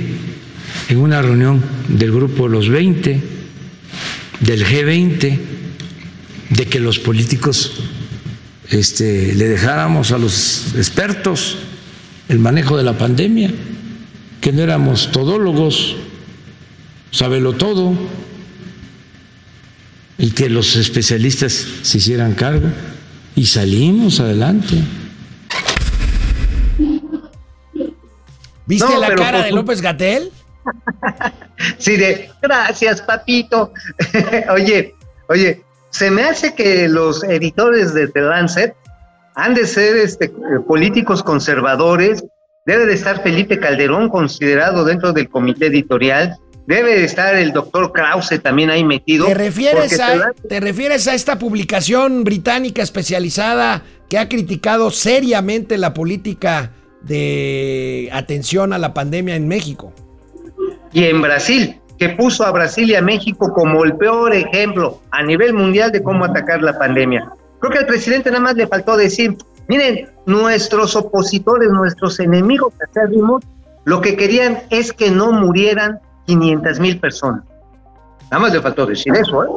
en una reunión del grupo Los 20, del G20, de que los políticos este, le dejáramos a los expertos el manejo de la pandemia, que no éramos todólogos, sabelo todo, y que los especialistas se hicieran cargo, y salimos adelante. ¿Viste No, la cara por de López Gatel? [LAUGHS] Sí, de gracias, papito. [LAUGHS] oye, oye, se me hace que los editores de The Lancet han de ser este, políticos conservadores. Debe de estar Felipe Calderón considerado dentro del comité editorial. Debe de estar el doctor Krause también ahí metido. ¿Te refieres, porque a, The Lancet- ¿Te refieres a esta publicación británica especializada que ha criticado seriamente la política de atención a la pandemia en México? Y en Brasil, que puso a Brasil y a México como el peor ejemplo a nivel mundial de cómo atacar la pandemia. Creo que al presidente nada más le faltó decir, miren, nuestros opositores, nuestros enemigos acérrimos, lo que querían es que no murieran 500 mil personas. Nada más le faltó decir eso, ¿eh?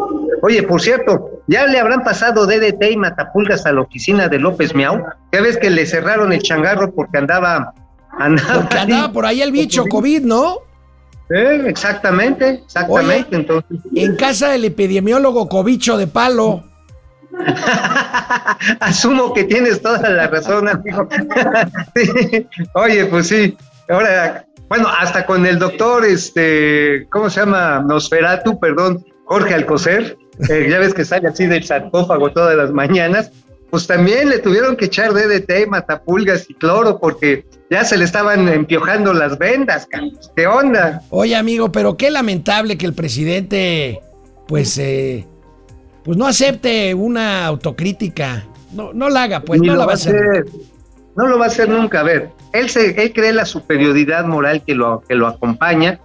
Oye, por cierto, ya le habrán pasado DDT y matapulgas a la oficina de López Miau. Ya ves que le cerraron el changarro porque andaba... andaba Porque andaba por ahí el bicho COVID, ¿no? Eh, exactamente, exactamente. Oye. Entonces, En casa del epidemiólogo Cobicho de Palo. [LAUGHS] asumo que tienes toda la razón, amigo. [LAUGHS] Sí. Oye, pues sí. Ahora, bueno, hasta con el doctor, este, ¿cómo se llama? Nosferatu, perdón, Jorge Alcocer. eh, ya ves que sale así del sarcófago todas las mañanas. Pues también le tuvieron que echar DDT, matapulgas y cloro porque ya se le estaban empiojando las vendas, Carlos. ¿Qué onda? Oye, amigo, pero qué lamentable que el presidente, pues, eh, pues no acepte una autocrítica. No, no la haga, pues, Ni no la va a hacer. No lo va a hacer nunca. A ver, él, se, él cree la superioridad moral que lo, que lo acompaña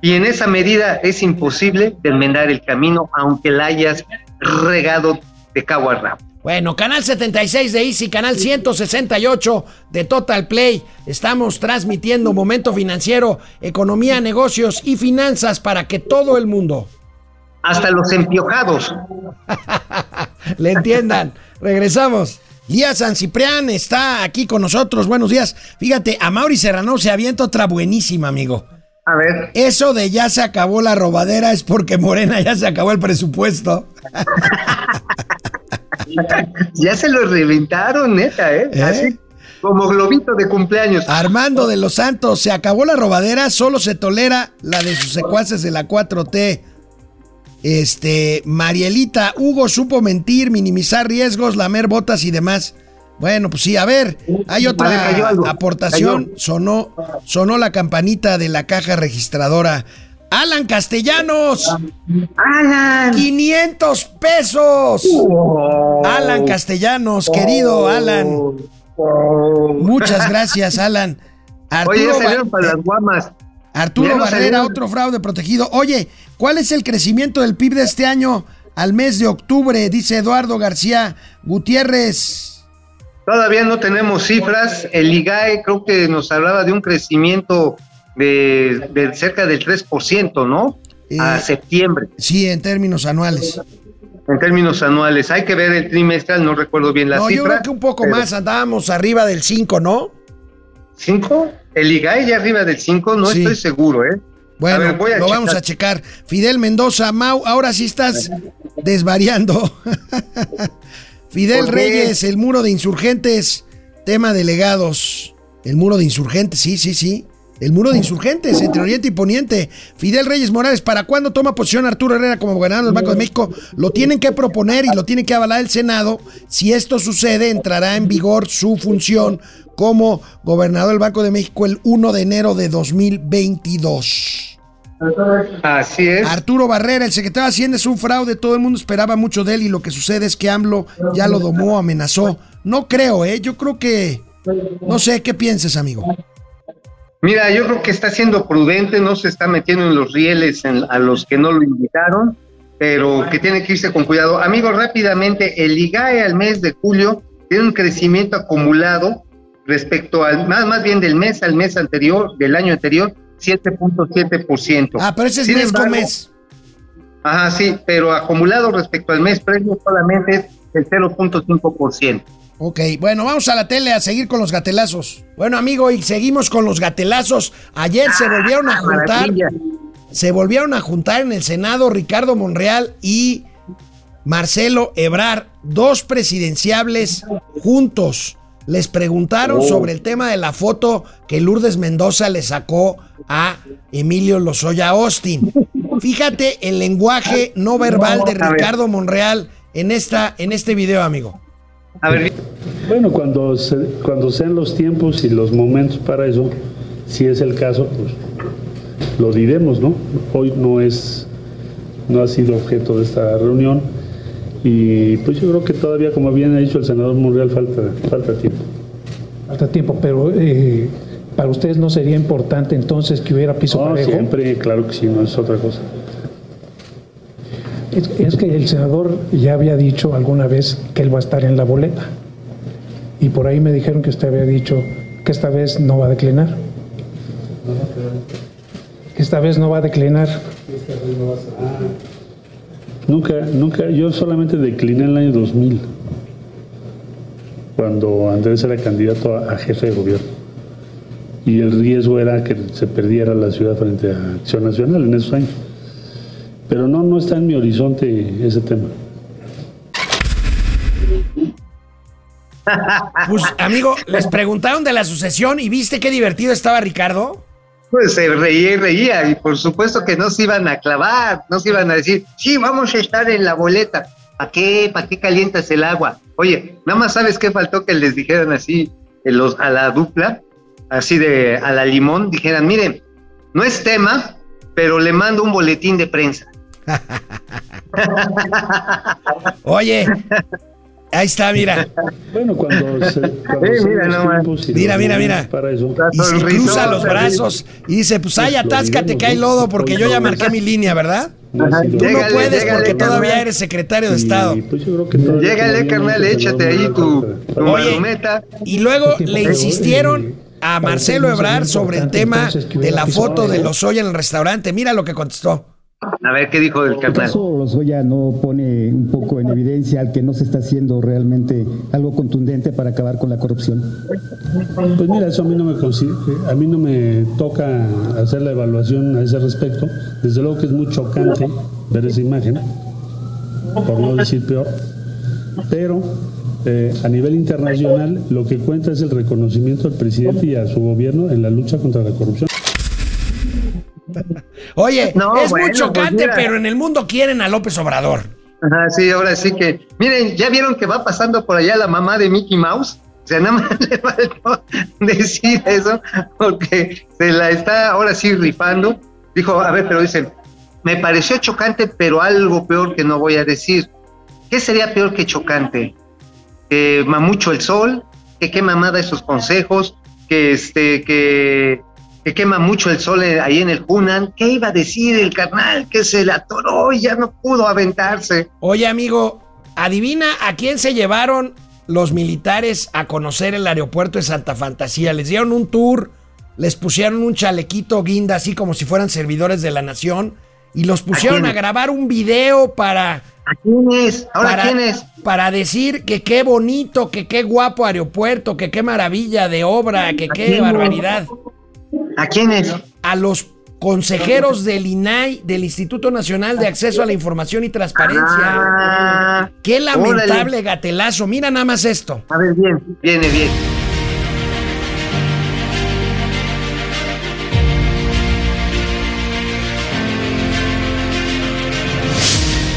y en esa medida es imposible de enmendar el camino aunque la hayas regado de cabo a rabo. Bueno, canal 76 de Easy, canal 168 de Total Play. Estamos transmitiendo Momento Financiero, Economía, Negocios y Finanzas para que todo el mundo Hasta los empiojados. [LAUGHS] le entiendan. Regresamos. Lía San Ciprián está aquí con nosotros. Buenos días. Fíjate, a Mauri Serrano se avienta otra buenísima, amigo. A ver, Eso de ya se acabó la robadera es porque Morena ya se acabó el presupuesto. [LAUGHS] [LAUGHS] ya se lo reventaron, neta, ¿eh? ¿Eh? Así como globito de cumpleaños. Armando de los Santos, se acabó la robadera, solo se tolera la de sus secuaces de la 4T. Este, Marielita, Hugo supo mentir, minimizar riesgos, lamer botas y demás. Bueno, pues sí, a ver, hay otra cayó aportación. cayó. Sonó, sonó la campanita de la caja registradora. Alan Castellanos. Alan. 500 pesos. Alan Castellanos, querido Alan. Muchas gracias, Alan. [LAUGHS] Oye, ya Ba- salieron para las guamas. Arturo Barrera, otro fraude protegido. Oye, ¿cuál es el crecimiento del PIB de este año al mes de octubre? Dice Eduardo García Gutiérrez. Todavía no tenemos cifras. El IGAE creo que nos hablaba de un crecimiento de, de cerca del 3%, ¿no? A Eh, septiembre, Sí, en términos anuales. en términos anuales. Hay que ver el trimestral, no recuerdo bien la No, yo cifra. creo que un poco pero- más, andábamos arriba del 5, ¿no? ¿Cinco? El IGAE ya arriba del 5, no Sí. estoy seguro, ¿eh? Bueno, A ver, a lo vamos a checar. Fidel Mendoza, Mau, ahora sí estás desvariando. [LAUGHS] Fidel. Reyes, el muro de insurgentes, tema delegados. El muro de insurgentes, sí, sí, sí. El muro de insurgentes entre Oriente y Poniente. Fidel Reyes Morales, ¿para cuándo toma posición Arturo Herrera como gobernador del Banco de México? Lo tienen que proponer y lo tiene que avalar el Senado. Si esto sucede, entrará en vigor su función como gobernador del Banco de México el 1 de enero de 2022. Así es. Arturo Barrera, el secretario de Hacienda es un fraude, todo el mundo esperaba mucho de él y lo que sucede es que AMLO ya lo domó, amenazó. No creo, ¿eh? Yo creo que... No sé, ¿qué piensas, amigo? Mira, yo creo que está siendo prudente, no se está metiendo en los rieles en- a los que no lo invitaron, pero que tiene que irse con cuidado. Amigo, rápidamente, el IGAE al mes de julio tiene un crecimiento acumulado respecto al, más, más bien del mes al mes anterior, del año anterior, 7.7%. Ah, pero ese es Sin mes con mes. Ajá, sí, pero acumulado respecto al mes previo solamente es el 0.5%. Ok, bueno, vamos a la tele a seguir con los gatelazos. Bueno, amigo, y seguimos con los gatelazos. Ayer se volvieron a juntar, Maravilla. se volvieron a juntar en el Senado Ricardo Monreal y Marcelo Ebrar, dos presidenciables juntos. Les preguntaron Oh. sobre el tema de la foto que Lourdes Mendoza le sacó a Emilio Lozoya Austin. Fíjate el lenguaje no verbal de. Ricardo Monreal en, esta, en este video, amigo. A ver, Bueno, cuando, se- cuando sean los tiempos y los momentos para eso, si es el caso, pues lo diremos, ¿no? Hoy no es, no ha sido objeto de esta reunión y pues yo creo que todavía, como bien ha dicho el senador Monreal, falta, falta tiempo. Falta tiempo, pero eh, para ustedes no sería importante entonces que hubiera piso No, parejo. siempre, claro que sí, no es otra cosa. Es, que el senador ya había dicho alguna vez que él va a estar en la boleta. Y por ahí me dijeron que usted había dicho que esta vez no va a declinar. Que esta vez no va a declinar. Nunca, nunca, yo solamente decliné en el año 2000, cuando Andrés era candidato a, a jefe de gobierno. Y el riesgo era que se perdiera la ciudad frente a Acción Nacional en esos años. Pero no, no está en mi horizonte ese tema. Pues, amigo, les preguntaron de la sucesión y viste qué divertido estaba Ricardo. Pues se reía y reía, y por supuesto que no se iban a clavar, no se iban a decir, sí, vamos a estar en la boleta. ¿Para qué? ¿Para qué calientas el agua? Oye, nada más sabes qué faltó que les dijeran así en los, a la dupla, así de a la limón, dijeran, miren, no es tema, pero le mando un boletín de prensa. Oye, ahí está, mira. Bueno, cuando se, cuando sean mira los y Mira, los mira, mira. Para eso. Y se cruza los sí. brazos y dice, pues ay, atáscate diremos, que hay ¿no? lodo porque yo ya marqué mi línea, ¿verdad? No Ajá, Tú no puedes porque todavía eres secretario de Estado. pues bien carnal, échate ahí tu, tu Oye. Y luego le insistieron eh, a Marcelo no Ebrar sobre el tema de la foto de parejo. Lozoya en el restaurante. Mira lo que contestó. A ver qué dijo el carnal. ¿Acaso Lozoya no pone un poco en evidencia al que no se está haciendo realmente algo contundente para acabar con la corrupción? Pues mira, eso a mí no me a mí no me toca hacer la evaluación a ese respecto. Desde luego que es muy chocante ver esa imagen, por no decir peor. Pero eh, a nivel internacional lo que cuenta es el reconocimiento al presidente y a su gobierno en la lucha contra la corrupción. Oye, No, es bueno, muy chocante, pues mira. pero en el mundo quieren a López Obrador. Ajá, sí, ahora sí que. Miren, ¿ya vieron que va pasando por allá la mamá de Mickey Mouse? O sea, [LAUGHS] nada más le faltó decir eso, porque se la está ahora sí rifando. Dijo, a ver, pero dice, me pareció chocante, pero algo peor que no voy a decir. ¿Qué sería peor que chocante? Que quema mucho el sol, que qué mamada esos consejos, que este, que, que quema mucho el sol ahí en el Hunan. ¿Qué iba a decir el carnal que se le atoró y ya no pudo aventarse? Oye, amigo, adivina a quién se llevaron los militares a conocer el aeropuerto de Santa Fantasía. Les dieron un tour, les pusieron un chalequito guinda, así como si fueran servidores de la nación, y los pusieron a, grabar un video para. ¿A quién es? ¿Ahora para, quién es? Para decir que qué bonito, que qué guapo aeropuerto, que qué maravilla de obra, que qué barbaridad. ¿A quién es? A los consejeros del INAI, del Instituto Nacional de Acceso a la Información y Transparencia. Ah, Qué lamentable órale. gatelazo. Mira nada más esto. A ver, bien, viene bien.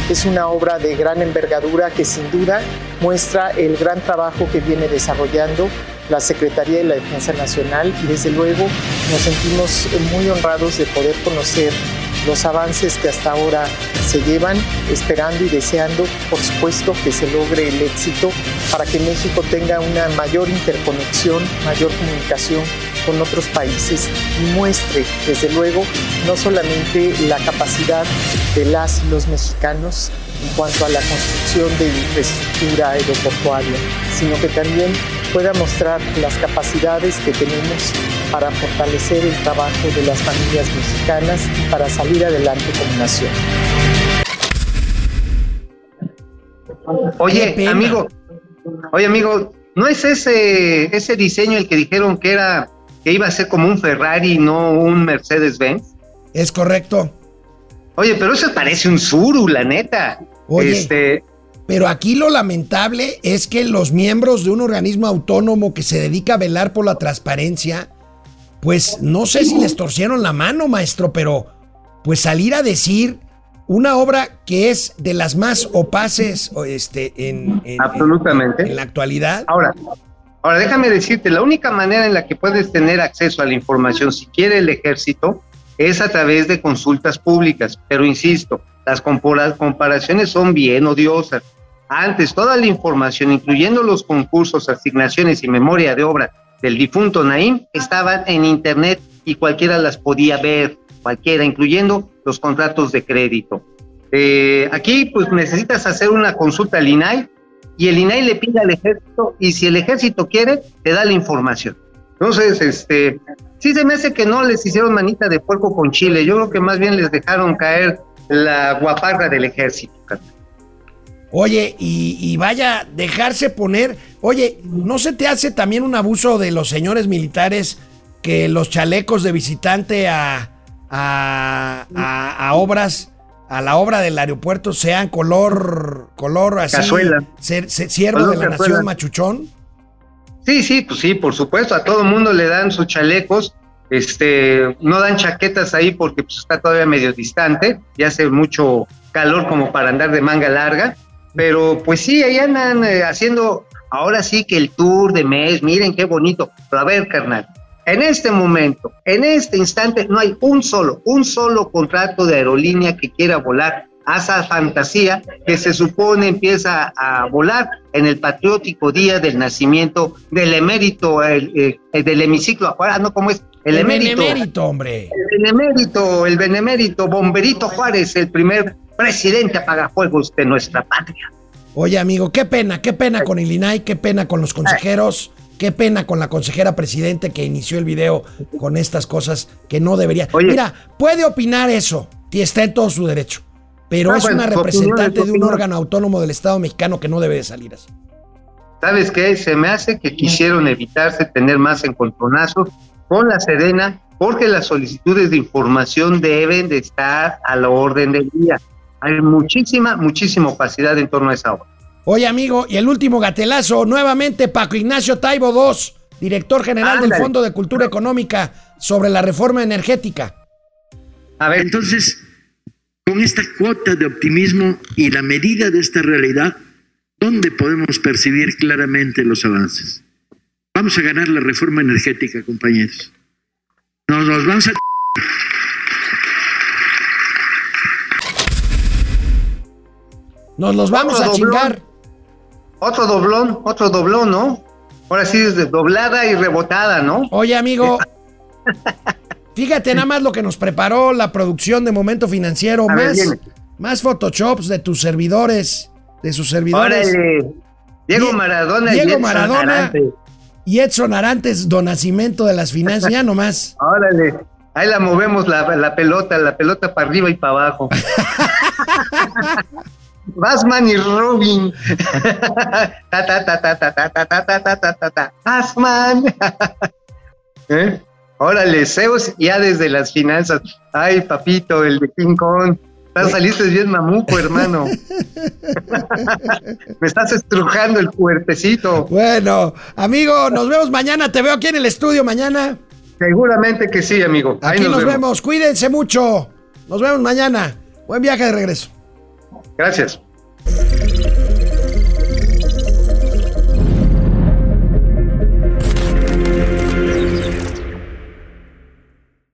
Es una obra de gran envergadura que sin duda muestra el gran trabajo que viene desarrollando la Secretaría de la Defensa Nacional y desde luego nos sentimos muy honrados de poder conocer los avances que hasta ahora se llevan, esperando y deseando, por supuesto, que se logre el éxito para que México tenga una mayor interconexión, mayor comunicación con otros países y muestre, desde luego, no solamente la capacidad de las y los mexicanos en cuanto a la construcción de infraestructura aeroportuaria, sino que también pueda mostrar las capacidades que tenemos para fortalecer el trabajo de las familias mexicanas y para salir adelante como nación. Oye, amigo, oye, amigo, ¿no es ese, ese diseño el que dijeron que era que iba a ser como un Ferrari, no un Mercedes-Benz? Es correcto. Oye, pero eso parece un Zuru, la neta. Oye, Este, Pero aquí lo lamentable es que los miembros de un organismo autónomo que se dedica a velar por la transparencia, pues no sé si les torcieron la mano, maestro, pero pues salir a decir una obra que es de las más opaces este, en, en- Absolutamente. en- en la actualidad. Ahora, ahora déjame decirte, la única manera en la que puedes tener acceso a la información, si quiere el ejército, es a través de consultas públicas. Pero insisto, las comparaciones son bien odiosas. Antes, toda la información, incluyendo los concursos, asignaciones y memoria de obra del difunto Naim, estaban en Internet y cualquiera las podía ver, cualquiera, incluyendo los contratos de crédito. Eh, aquí, pues necesitas hacer una consulta al INAI y el INAI le pide al ejército y si el ejército quiere, te da la información. Entonces, este, sí se me hace que no les hicieron manita de puerco con chile. Yo creo que más bien les dejaron caer la guaparra del ejército. Oye, y, y vaya, dejarse poner. Oye, ¿no se te hace también un abuso de los señores militares que los chalecos de visitante a, a, a- a obras, a la obra del aeropuerto sean color, color así, Cazuela. ser- ser- siervo Color de la cazuela. nación machuchón? Sí, sí, pues sí, por supuesto, a todo mundo le dan sus chalecos, este, no dan chaquetas ahí porque pues, está todavía medio distante, ya hace mucho calor como para andar de manga larga, pero pues sí, ahí andan eh, haciendo, ahora sí que el tour de mes, miren qué bonito, pero a ver, carnal, en este momento, en este instante, no hay un solo, un solo contrato de aerolínea que quiera volar a esa fantasía que se supone empieza a volar en el patriótico día del nacimiento del emérito, el, eh, el del hemiciclo, ah, no, ¿cómo es? El, emérito. benemérito, hombre. El benemérito, el benemérito Bomberito Juárez, el primer presidente apagafuegos de nuestra patria. Oye, amigo, qué pena, qué pena con el INAI, qué pena con los consejeros, qué pena con la consejera presidente que inició el video con estas cosas que no debería. Mira, puede opinar eso y está en todo su derecho, pero Ah, es bueno, una representante de un órgano autónomo del Estado mexicano que no debe de salir así. ¿Sabes qué? Se me hace que quisieron evitarse tener más encontronazos con la Sedena porque las solicitudes de información deben de estar a la orden del día. Hay muchísima, muchísima opacidad en torno a esa obra. Oye, amigo, y el último gatelazo, nuevamente Paco Ignacio Taibo II, director general del. Fondo de Cultura Económica sobre la reforma energética. A ver. Entonces, con esta cuota de optimismo y la medida de esta realidad, ¿dónde podemos percibir claramente los avances? Vamos a ganar la reforma energética, compañeros. Nos, nos vamos a... Nos los vamos Otro a doblón. chingar. Otro doblón, otro doblón, ¿no? Ahora sí es doblada y rebotada, ¿no? Oye, amigo. [LAUGHS] [LAUGHS] Fíjate nada más lo que nos preparó la producción de Momento Financiero. A ver, Más, más photoshops de tus servidores. De sus servidores. Órale. Diego Die- Maradona y Diego Edson Maradona Arantes. y Edson Arantes, donacimiento de las finanzas. Ya [LAUGHS] nomás. Órale. Ahí la movemos la, la pelota, la pelota para arriba y para abajo. Batman y Robin. ta, ta, ta, ta, ta, ta, ta, ta, ta, ta, ta, ta, ta. Batman. ¿Eh? Órale, Zeus ya desde las finanzas. Ay, papito, el de King Kong. Estás- Saliste bien mamuco, hermano. Me estás estrujando el cuerpecito. Bueno, amigo, nos vemos mañana. Te veo aquí en el estudio mañana. Seguramente que sí, amigo. Ahí Aquí nos, vemos. Cuídense mucho. Nos vemos mañana. Buen viaje de regreso. Gracias.